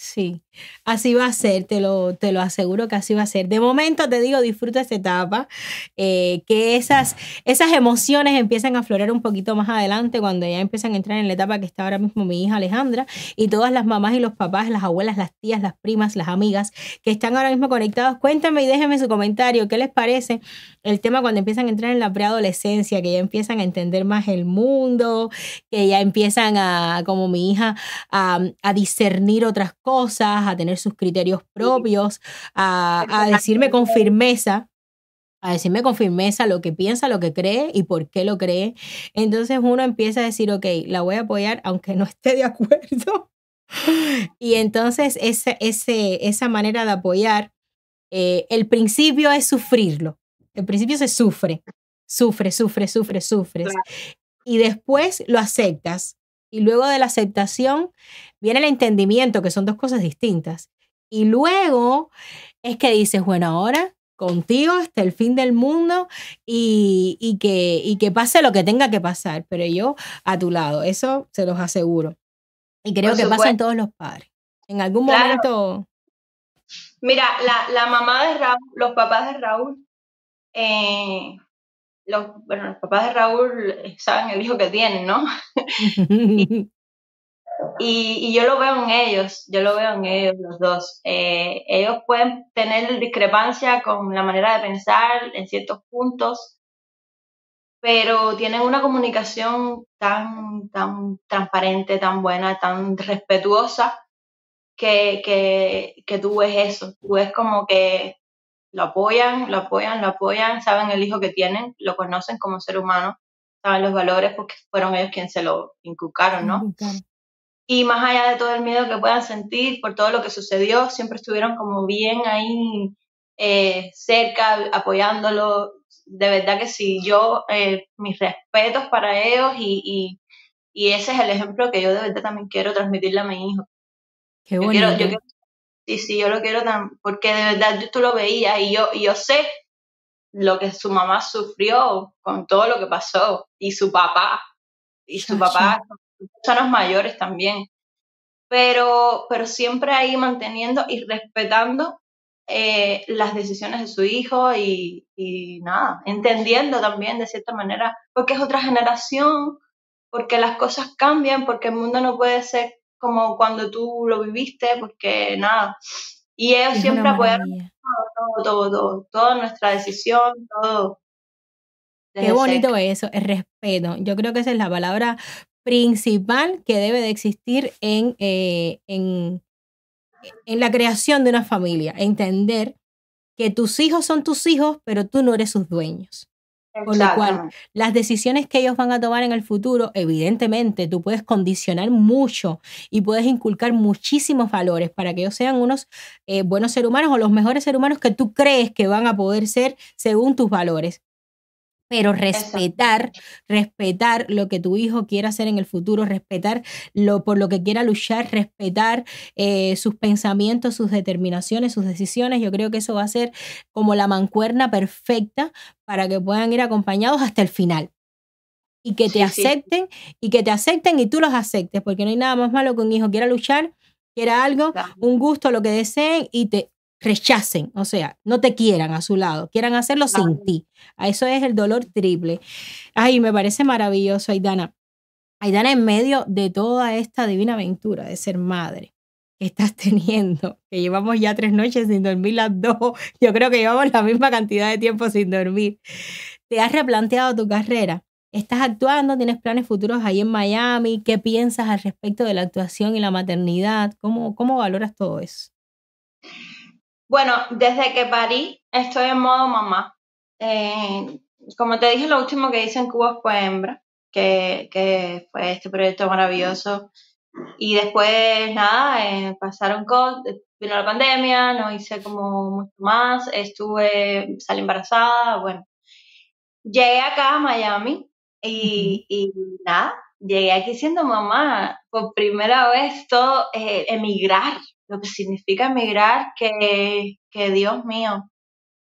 Sí, así va a ser, te lo, te lo aseguro que así va a ser. De momento te digo, disfruta esta etapa, eh, que esas, esas emociones empiezan a aflorar un poquito más adelante cuando ya empiezan a entrar en la etapa que está ahora mismo mi hija Alejandra y todas las mamás y los papás, las abuelas, las tías, las primas, las amigas que están ahora mismo conectados. Cuéntame y déjenme su comentario, ¿qué les parece el tema cuando empiezan a entrar en la preadolescencia, que ya empiezan a entender más el mundo, que ya empiezan a, como mi hija, a, a discernir otras cosas, a tener sus criterios propios, a, a decirme con firmeza, a decirme con firmeza lo que piensa, lo que cree y por qué lo cree. Entonces uno empieza a decir, ok, la voy a apoyar aunque no esté de acuerdo. Y entonces ese, ese, esa manera de apoyar, eh, el principio es sufrirlo. El principio se sufre, sufre, sufre, sufre, sufres. Y después lo aceptas. Y luego de la aceptación viene el entendimiento, que son dos cosas distintas. Y luego es que dices, bueno, ahora contigo hasta el fin del mundo y, y que, y que pase lo que tenga que pasar, pero yo a tu lado, eso se los aseguro. Y creo que pasa en todos los padres. En algún Claro. momento, Mira, la, la mamá de Raúl, los papás de Raúl, eh, los, bueno, los papás de Raúl eh, saben el hijo que tienen, ¿no? Y, y yo lo veo en ellos, yo lo veo en ellos los dos. Eh, ellos pueden tener discrepancia con la manera de pensar en ciertos puntos, pero tienen una comunicación tan, tan transparente, tan buena, tan respetuosa, que, que, que tú ves eso. Tú ves como que lo apoyan, lo apoyan, lo apoyan, saben el hijo que tienen, lo conocen como ser humano, saben los valores porque fueron ellos quienes se lo inculcaron, ¿no? Inculcaron. Y más allá de todo el miedo que puedan sentir por todo lo que sucedió, siempre estuvieron como bien ahí eh, cerca, apoyándolo. De verdad que sí, yo, eh, mis respetos para ellos y, y, y ese es el ejemplo que yo de verdad también quiero transmitirle a mi hijo. Qué Yo quiero, yo quiero, sí, sí, yo lo quiero tan, porque de verdad tú lo veías y yo, y yo sé lo que su mamá sufrió con todo lo que pasó y su papá, y su Chacho. papá, son personas mayores también, pero, pero siempre ahí manteniendo y respetando eh, las decisiones de su hijo y, y nada, entendiendo también de cierta manera, porque es otra generación, porque las cosas cambian, porque el mundo no puede ser como cuando tú lo viviste, porque nada. Y ellos Es siempre apoyaron todo, todo, todo, toda nuestra decisión, todo. Qué bonito cerca. eso, el respeto. Yo creo que esa es la palabra principal que debe de existir en, eh, en, en la creación de una familia. Entender que tus hijos son tus hijos, pero tú no eres sus dueños. Por lo cual, las decisiones que ellos van a tomar en el futuro, evidentemente, tú puedes condicionar mucho y puedes inculcar muchísimos valores para que ellos sean unos eh, buenos seres humanos o los mejores seres humanos que tú crees que van a poder ser según tus valores. Pero respetar, respetar lo que tu hijo quiera hacer en el futuro, respetar lo por lo que quiera luchar, respetar eh, sus pensamientos, sus determinaciones, sus decisiones. Yo creo que eso va a ser como la mancuerna perfecta para que puedan ir acompañados hasta el final. Y que te Sí, sí. acepten, y que te acepten y tú los aceptes, porque no hay nada más malo que un hijo quiera luchar, quiera algo, Claro. un gusto, lo que deseen, y te rechacen, o sea, no te quieran a su lado, quieran hacerlo sin ti. A eso es el dolor triple. Ay, me parece maravilloso, Aidana. Aidana, en medio de toda esta divina aventura de ser madre que estás teniendo, que llevamos ya tres noches sin dormir las dos, yo creo que llevamos la misma cantidad de tiempo sin dormir. ¿Te has replanteado tu carrera? ¿Estás actuando? ¿Tienes planes futuros ahí en Miami? ¿Qué piensas al respecto de la actuación y la maternidad? ¿Cómo, cómo valoras todo eso? Bueno, desde que parí estoy en modo mamá. Eh, como te dije, lo último que hice en Cuba fue Hembra, que, que fue este proyecto maravilloso. Y después, nada, eh, pasaron cosas, vino la pandemia, no hice como mucho más, estuve, salí embarazada, bueno. Llegué acá a Miami y, y nada, llegué aquí siendo mamá, por primera vez todo, eh, emigrar, lo que significa emigrar, que, que Dios mío,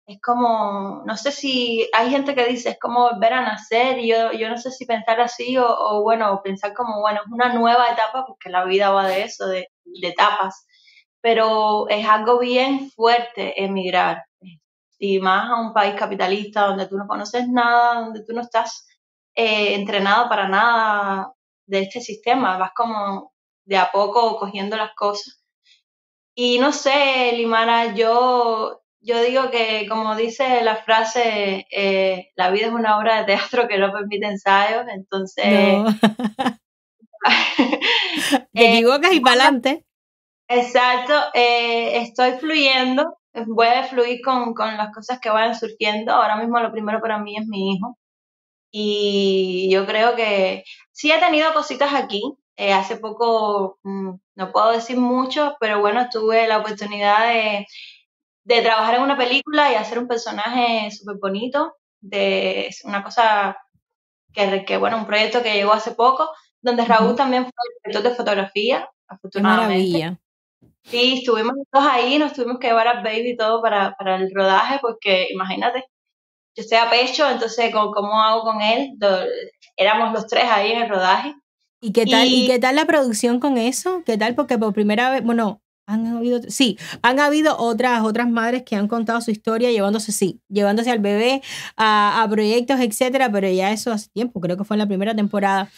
es como, no sé si hay gente que dice, es como volver a nacer, y yo, yo no sé si pensar así o, o bueno, pensar como, bueno, es una nueva etapa, porque la vida va de eso, de, de etapas, pero es algo bien fuerte emigrar, y más a un país capitalista donde tú no conoces nada, donde tú no estás eh, entrenado para nada de este sistema, vas como de a poco cogiendo las cosas. Y no sé, Limara, yo, yo digo que como dice la frase, eh, la vida es una obra de teatro que no permite ensayos, entonces... No. Te Eh, equivocas y para adelante. Exacto, eh, estoy fluyendo, voy a fluir con, con las cosas que vayan surgiendo. Ahora mismo lo primero para mí es mi hijo. Y yo creo que sí he tenido cositas aquí. Eh, hace poco, mm, no puedo decir mucho, pero bueno, tuve la oportunidad de, de trabajar en una película y hacer un personaje súper bonito, de una cosa que, que, bueno, un proyecto que llegó hace poco, donde Raúl Ujú. también fue director de fotografía, Qué afortunadamente. maravilla. Sí, estuvimos los dos ahí, nos tuvimos que llevar al baby y todo para, para el rodaje, porque imagínate, yo estoy a pecho, entonces, ¿cómo, cómo hago con él? Éramos los tres ahí en el rodaje. ¿Y qué tal, ¿Y Y- qué tal la producción con eso? ¿Qué tal? Porque por primera vez, bueno, Han habido, sí, han habido otras, otras madres que han contado su historia llevándose, sí, llevándose al bebé a, a proyectos, etcétera, pero ya eso hace tiempo, creo que fue en la primera temporada.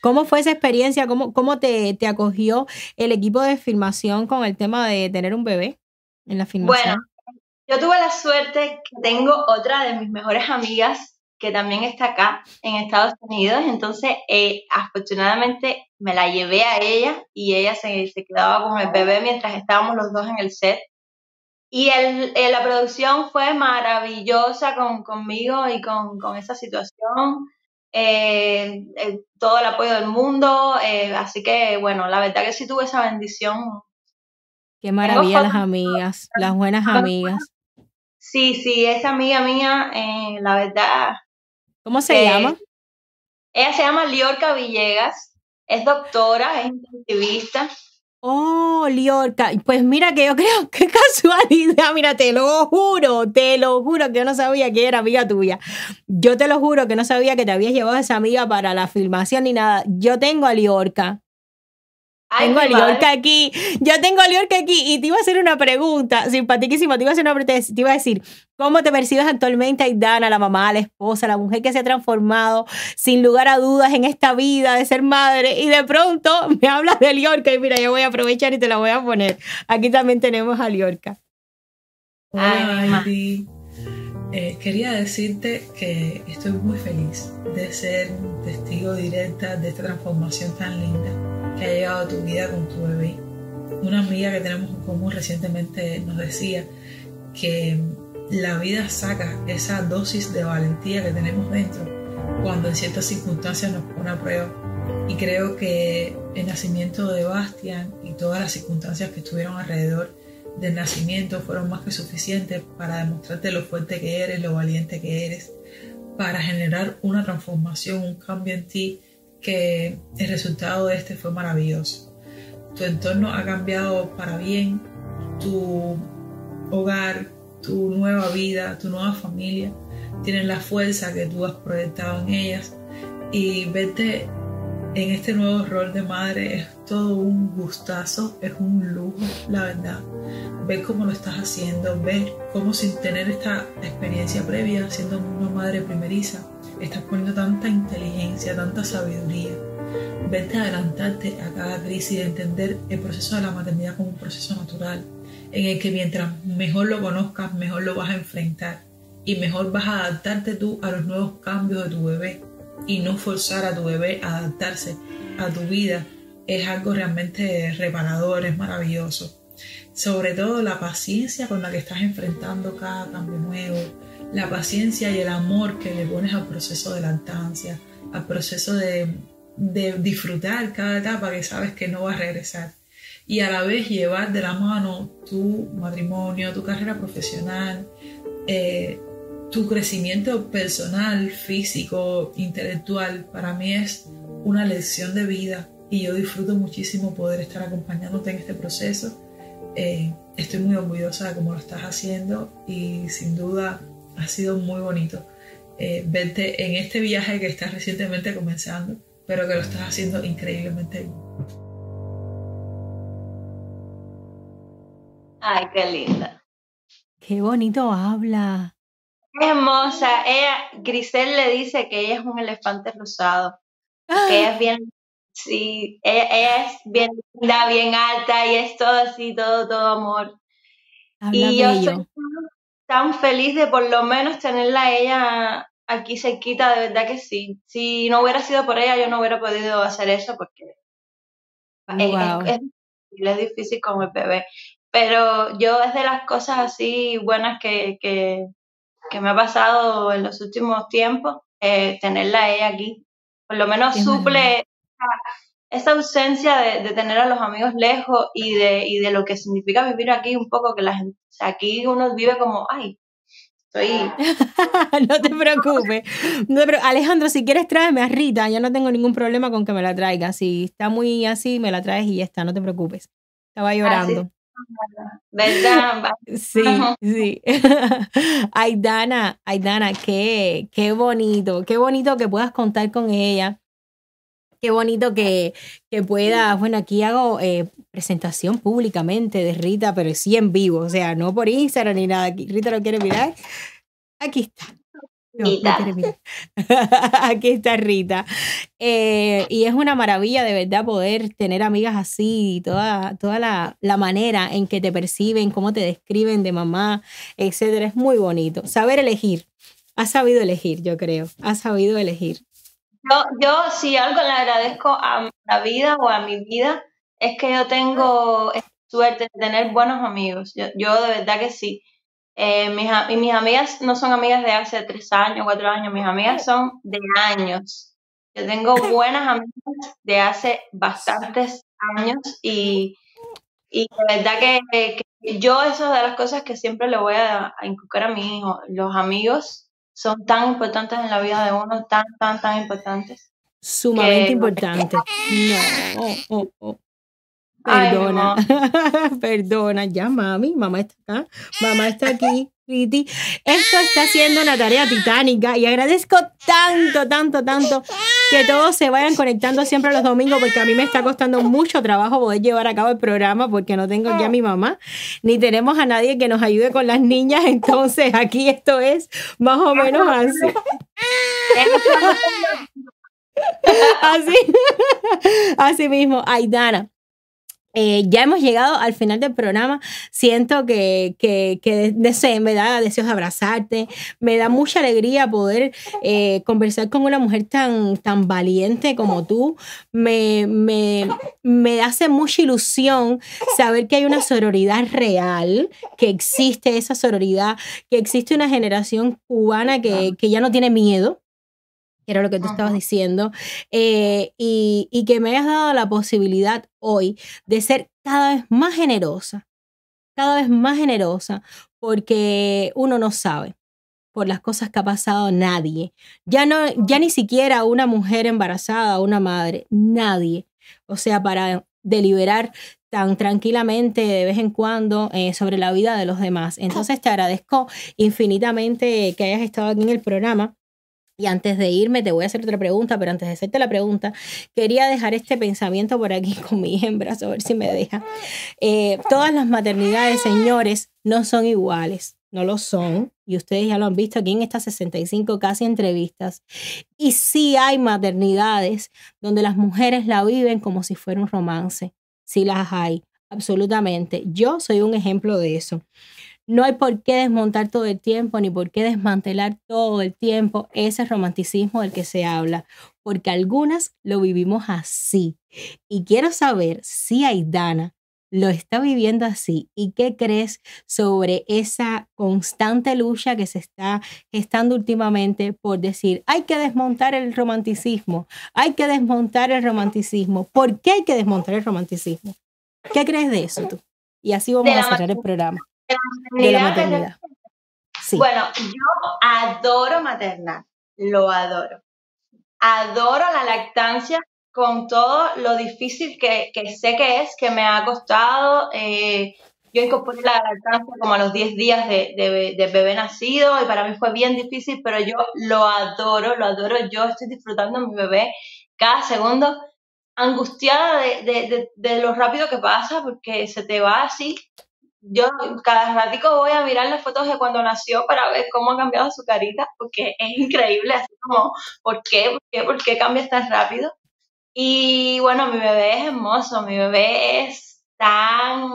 ¿Cómo fue esa experiencia? ¿Cómo, cómo te, te acogió el equipo de filmación con el tema de tener un bebé en la filmación? Bueno, yo tuve la suerte que tengo otra de mis mejores amigas que también está acá en Estados Unidos, entonces eh, afortunadamente me la llevé a ella y ella se, se, quedaba con el bebé mientras estábamos los dos en el set. Y el, eh, la producción fue maravillosa con, conmigo y con, con esa situación. Eh, eh, todo el apoyo del mundo, así que bueno, la verdad que sí tuve esa bendición. Qué maravilla las amigas, las buenas amigas. Sí, sí, esa amiga mía, eh, la verdad. ¿Cómo se llama? Ella se llama Liorca Villegas, es doctora, es intensivista. Oh, Liorca. Pues mira que yo creo que casualidad, mira, te lo juro, te lo juro que yo no sabía que era amiga tuya. Yo te lo juro que no sabía que te habías llevado a esa amiga para la filmación ni nada. Yo tengo a Liorca. Ay, tengo a. Liorca aquí. Yo tengo a Liorca aquí y te iba a hacer una pregunta simpaticísima. Te iba a hacer una pregunta. Te iba a decir, ¿cómo te percibes actualmente, Aidana, la mamá, la esposa, la mujer que se ha transformado sin lugar a dudas en esta vida de ser madre? Y de pronto me hablas de Liorca y mira, yo voy a aprovechar y te la voy a poner. Aquí también tenemos a Liorca. Ay, Hola, Heidi. Eh, quería decirte que estoy muy feliz de ser testigo directa de esta transformación tan linda que ha llegado a tu vida con tu bebé. Una amiga que tenemos en común recientemente nos decía que la vida saca esa dosis de valentía que tenemos dentro cuando en ciertas circunstancias nos pone a prueba. Y creo que el nacimiento de Bastian y todas las circunstancias que estuvieron alrededor del nacimiento fueron más que suficientes para demostrarte lo fuerte que eres, lo valiente que eres, para generar una transformación, un cambio en ti que el resultado de este fue maravilloso. Tu entorno ha cambiado para bien, tu hogar, tu nueva vida, tu nueva familia tienen la fuerza que tú has proyectado en ellas y verte en este nuevo rol de madre es todo un gustazo, es un lujo, la verdad. Ver cómo lo estás haciendo, ver cómo sin tener esta experiencia previa, siendo una madre primeriza, estás poniendo tanta inteligencia, tanta sabiduría. Verte adelantarte a cada crisis y entender el proceso de la maternidad como un proceso natural, en el que mientras mejor lo conozcas, mejor lo vas a enfrentar y mejor vas a adaptarte tú a los nuevos cambios de tu bebé y no forzar a tu bebé a adaptarse a tu vida es algo realmente reparador, es maravilloso. Sobre todo la paciencia con la que estás enfrentando cada cambio nuevo, la paciencia y el amor que le pones al proceso de lactancia, al proceso de, de disfrutar cada etapa que sabes que no va a regresar. Y a la vez llevar de la mano tu matrimonio, tu carrera profesional, eh, tu crecimiento personal, físico, intelectual, para mí es una lección de vida y yo disfruto muchísimo poder estar acompañándote en este proceso. Eh, estoy muy orgullosa de cómo lo estás haciendo y sin duda ha sido muy bonito eh, verte en este viaje que estás recientemente comenzando, pero que lo estás haciendo increíblemente bien. Ay, qué linda. Qué bonito habla. Hermosa. Ella, Grisel le dice que ella es un elefante rosado. Que ella es bien, sí, ella, ella es bien linda, bien alta y es todo así, todo, todo amor. Habla y yo estoy tan feliz de por lo menos tenerla a ella aquí cerquita, de verdad que sí. Si no hubiera sido por ella, yo no hubiera podido hacer eso porque es, es- es difícil con el bebé. Pero yo es de las cosas así buenas que, que, que me ha pasado en los últimos tiempos, eh, tenerla a ella aquí. Por lo menos Qué suple esa, ausencia de, de tener a los amigos lejos y de, y de lo que significa vivir aquí un poco, que la gente, aquí uno vive como, ay, estoy... no te preocupes. No preocupes. Alejandro, si quieres tráeme a Rita. Yo no tengo ningún problema con que me la traigas. Si está muy así, me la traes y ya está. No te preocupes. Estaba llorando. ¿Verdad? Sí, sí. Aidana, Aidana, qué, qué bonito, qué bonito que puedas contar con ella Qué bonito que, que puedas, bueno, aquí hago eh, presentación públicamente de Rita, pero sí en vivo, o sea, no por Instagram ni nada. Rita lo quiere mirar. Aquí está. Rita. Aquí está Rita. Eh, y es una maravilla de verdad poder tener amigas así, toda, toda la, la manera en que te perciben, cómo te describen de mamá, etcétera. Es muy bonito. Saber elegir. Has sabido elegir, yo creo. Has sabido elegir. Yo, yo si algo le agradezco a la vida o a mi vida es que yo tengo suerte de tener buenos amigos. Yo, yo de verdad que sí. Eh, mis, y mis amigas no son amigas de hace tres años, cuatro años, mis amigas son de años. Yo tengo buenas amigas de hace bastantes años y, y de verdad que, que yo eso es de las cosas que siempre le voy a, a inculcar a mi hijo. Los amigos son tan importantes en la vida de uno, tan, tan, tan importantes. Sumamente Que- importante. No, oh, oh, oh. Ay, Perdona, perdona, ya mami, mamá está acá, mamá está aquí, Riti. Esto está siendo una tarea titánica y agradezco tanto, tanto, tanto que todos se vayan conectando siempre los domingos porque a mí me está costando mucho trabajo poder llevar a cabo el programa porque no tengo ya a mi mamá, ni tenemos a nadie que nos ayude con las niñas, entonces aquí esto es más o menos así. Así, así mismo, Aidana. Eh, ya hemos llegado al final del programa. Siento que, que, que sé, me da deseos de abrazarte. Me da mucha alegría poder eh, conversar con una mujer tan, tan valiente como tú. Me, me, me hace mucha ilusión saber que hay una sororidad real, que existe esa sororidad, que existe una generación cubana que, que ya no tiene miedo que era lo que tú estabas diciendo, eh, y, y que me hayas dado la posibilidad hoy de ser cada vez más generosa, cada vez más generosa, porque uno no sabe por las cosas que ha pasado nadie. Ya no, ya ni siquiera una mujer embarazada, una madre, nadie. O sea, para deliberar tan tranquilamente de vez en cuando eh, sobre la vida de los demás. Entonces te agradezco infinitamente que hayas estado aquí en el programa. Y antes de irme, te voy a hacer otra pregunta, pero antes de hacerte la pregunta, quería dejar este pensamiento por aquí con mi hembra, a ver si me deja. Eh, todas las maternidades, señores, no son iguales, no lo son. Y ustedes ya lo han visto aquí en estas 65 casi entrevistas. Y sí hay maternidades donde las mujeres la viven como si fuera un romance. Sí las hay, absolutamente. Yo soy un ejemplo de eso. No hay por qué desmontar todo el tiempo, ni por qué desmantelar todo el tiempo ese romanticismo del que se habla, porque algunas lo vivimos así. Y quiero saber si Aidana lo está viviendo así y qué crees sobre esa constante lucha que se está gestando últimamente por decir, hay que desmontar el romanticismo, hay que desmontar el romanticismo. ¿Por qué hay que desmontar el romanticismo? ¿Qué crees de eso tú? Y así vamos a cerrar el programa De la maternidad. Sí. Bueno, yo adoro maternar, lo adoro. Adoro la lactancia con todo lo difícil que, que sé que es, que me ha costado. eh, yo incorporé la lactancia como a los 10 días de, de- de bebé nacido y para mí fue bien difícil, pero yo lo adoro, lo adoro. Yo estoy disfrutando de mi bebé cada segundo, angustiada de, de lo rápido que pasa porque se te va así yo cada ratico voy a mirar las fotos de cuando nació para ver cómo ha cambiado su carita, porque es increíble, así como, ¿por qué? ¿Por qué? ¿Por qué cambias tan rápido? Y bueno, mi bebé es hermoso, mi bebé es tan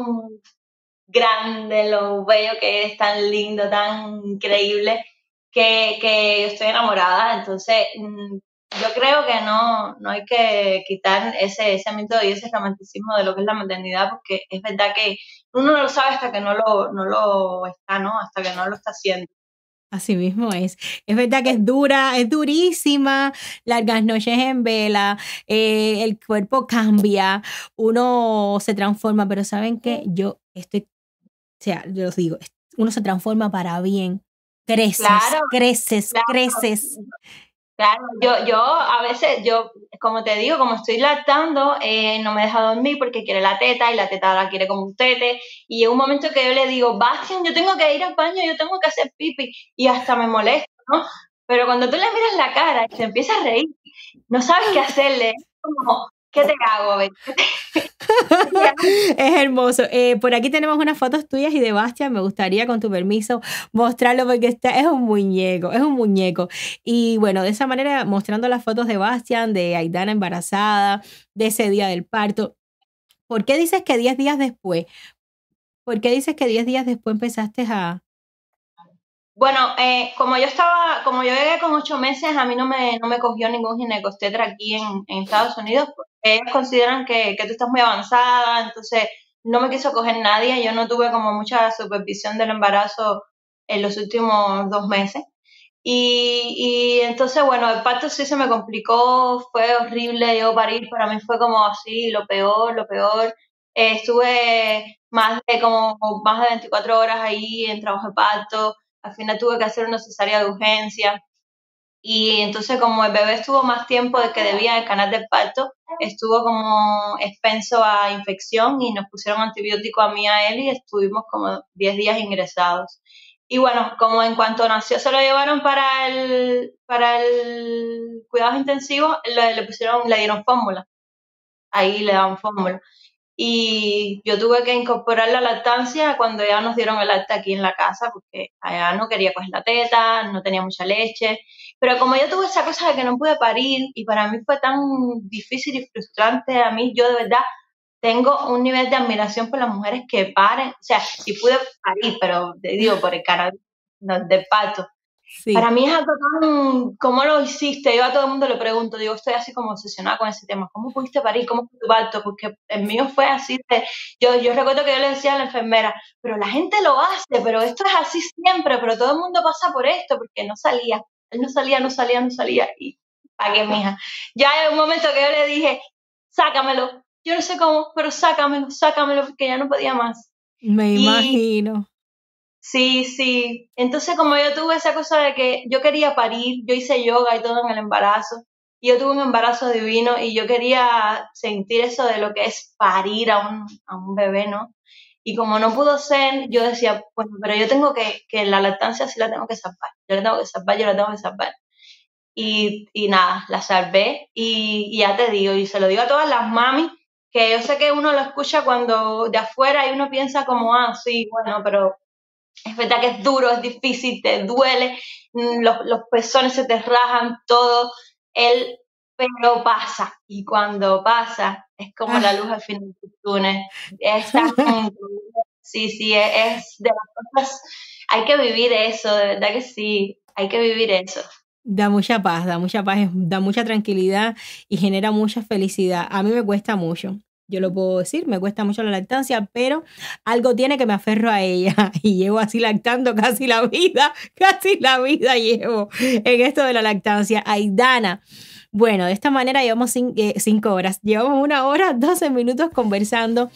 grande, lo bello que es, tan lindo, tan increíble, que, que estoy enamorada, entonces mm, yo creo que no, no hay que quitar ese, ese mito y ese romanticismo de lo que es la maternidad, porque es verdad que uno no lo sabe hasta que no lo, no lo está, ¿no? Hasta que no lo está haciendo. Así mismo es. Es verdad que es dura, es durísima, largas noches en vela, eh, el cuerpo cambia, uno se transforma, pero ¿saben qué? Yo estoy, o sea, yo os digo, uno se transforma para bien. Creces, Claro, creces, claro. creces. Claro, yo, yo a veces, yo, como te digo, como estoy lactando, eh, no me deja dormir porque quiere la teta y la teta la quiere como un tete. Y llega un momento que yo le digo, Bastian, yo tengo que ir al baño, yo tengo que hacer pipi. Y hasta me molesta, ¿no? Pero cuando tú le miras la cara y se empieza a reír, no sabes qué hacerle. como, ¿qué te hago? A ver, ¿qué te- Es hermoso. Eh, por aquí tenemos unas fotos tuyas y de Bastian. Me gustaría, con tu permiso, mostrarlo porque está, es un muñeco, es un muñeco. Y bueno, de esa manera, mostrando las fotos de Bastian, de Aidana embarazada, de ese día del parto. ¿Por qué dices que 10 días después? ¿Por qué dices que 10 días después empezaste a... Bueno, eh, como yo estaba, como yo llegué con ocho meses, a mí no me, no me cogió ningún ginecostetra aquí en, en Estados Unidos, ellos consideran que, que tú estás muy avanzada, entonces no me quiso coger nadie, yo no tuve como mucha supervisión del embarazo en los últimos dos meses. Y, y entonces, bueno, el parto sí se me complicó, fue horrible, yo parir para mí fue como así, lo peor, lo peor. Eh, estuve más de como más de 24 horas ahí en trabajo de parto, al final tuve que hacer una cesárea de urgencia. Y entonces como el bebé estuvo más tiempo de que debía en el canal del parto, estuvo como expenso a infección y nos pusieron antibiótico a mí y a él y estuvimos como 10 días ingresados. Y bueno, como en cuanto nació se lo llevaron para el, para el cuidados intensivos, le, le pusieron, le dieron fórmula. Ahí le daban fórmula. Y yo tuve que incorporar la lactancia cuando ya nos dieron el alta aquí en la casa, porque allá no quería coger la teta, no tenía mucha leche. Pero como yo tuve esa cosa de que no pude parir, y para mí fue tan difícil y frustrante, a mí yo de verdad tengo un nivel de admiración por las mujeres que paren. O sea, sí pude parir, pero te digo, por el canal de parto. Sí. Para mí es algo tan, ¿cómo lo hiciste? Yo a todo el mundo le pregunto, digo, estoy así como obsesionada con ese tema, ¿cómo pudiste parir? ¿Cómo fue tu parto? Porque el mío fue así, de, yo, yo recuerdo que yo le decía a la enfermera, pero la gente lo hace, pero esto es así siempre, pero todo el mundo pasa por esto, porque no salía, él no salía, no salía, no salía, y pagué, mija. Ya en un momento que yo le dije, sácamelo, yo no sé cómo, pero sácamelo, sácamelo, porque ya no podía más. Me Y- imagino. Sí, sí. Entonces, como yo tuve esa cosa de que yo quería parir, yo hice yoga y todo en el embarazo, y yo tuve un embarazo divino y yo quería sentir eso de lo que es parir a un, a un bebé, ¿no? Y como no pudo ser, yo decía, bueno, pero yo tengo que, que la lactancia sí la tengo que salvar, yo la tengo que salvar, yo la tengo que salvar. Y, y nada, la salvé y, y ya te digo, y se lo digo a todas las mamis, que yo sé que uno lo escucha cuando de afuera y uno piensa como, ah, sí, bueno, pero es verdad que es duro, es difícil, te duele, mm, los, los pezones se te rajan, todo, el, pero pasa. Y cuando pasa, es como la luz al final del túnel. Es tan sí, sí, es, es de las cosas, hay que vivir eso, de verdad que sí, hay que vivir eso. Da mucha paz, da mucha paz, da mucha tranquilidad y genera mucha felicidad. A mí me cuesta mucho. Yo lo puedo decir, me cuesta mucho la lactancia, pero algo tiene que me aferro a ella y llevo así lactando casi la vida, casi la vida llevo en esto de la lactancia. Aidana, bueno, de esta manera llevamos eh, cinco horas, llevamos una hora, 12 minutos conversando.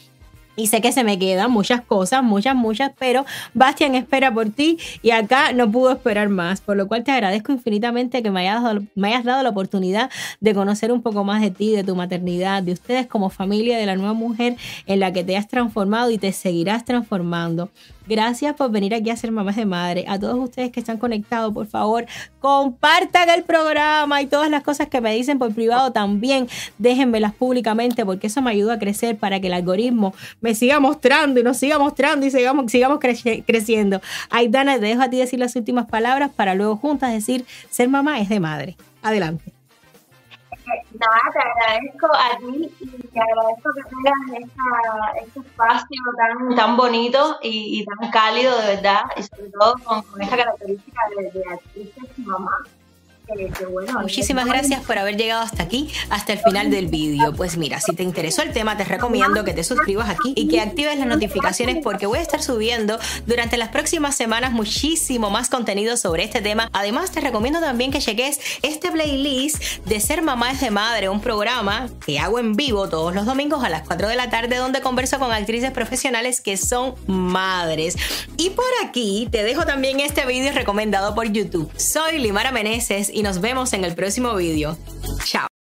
Y sé que se me quedan muchas cosas, muchas, muchas, pero Bastian espera por ti y acá no pudo esperar más, por lo cual te agradezco infinitamente que me hayas dado, me hayas dado la oportunidad de conocer un poco más de ti, de tu maternidad, de ustedes como familia, de la nueva mujer en la que te has transformado y te seguirás transformando. Gracias por venir aquí a ser mamás de madre. A todos ustedes que están conectados, por favor, compartan el programa y todas las cosas que me dicen por privado también, déjenmelas públicamente porque eso me ayuda a crecer para que el algoritmo me siga mostrando y nos siga mostrando y sigamos, sigamos crece- creciendo. Aidana, te dejo a ti decir las últimas palabras para luego juntas decir, ser mamá es de madre. Adelante. Nada, te agradezco a ti y te agradezco que tengas este espacio tan, tan bonito y, tan cálido, de verdad, y sobre todo con, esta característica de, de actriz y mamá. Muchísimas gracias por haber llegado hasta aquí, hasta el final del vídeo. Pues mira, si te interesó el tema, te recomiendo que te suscribas aquí y que actives las notificaciones porque voy a estar subiendo durante las próximas semanas muchísimo más contenido sobre este tema. Además, te recomiendo también que cheques este playlist de Ser Mamá es de Madre, un programa que hago en vivo todos los domingos a las 4 de la tarde donde converso con actrices profesionales que son madres. Y por aquí te dejo también este vídeo recomendado por YouTube. Soy Limara Meneses y nos vemos en el próximo vídeo. Chao.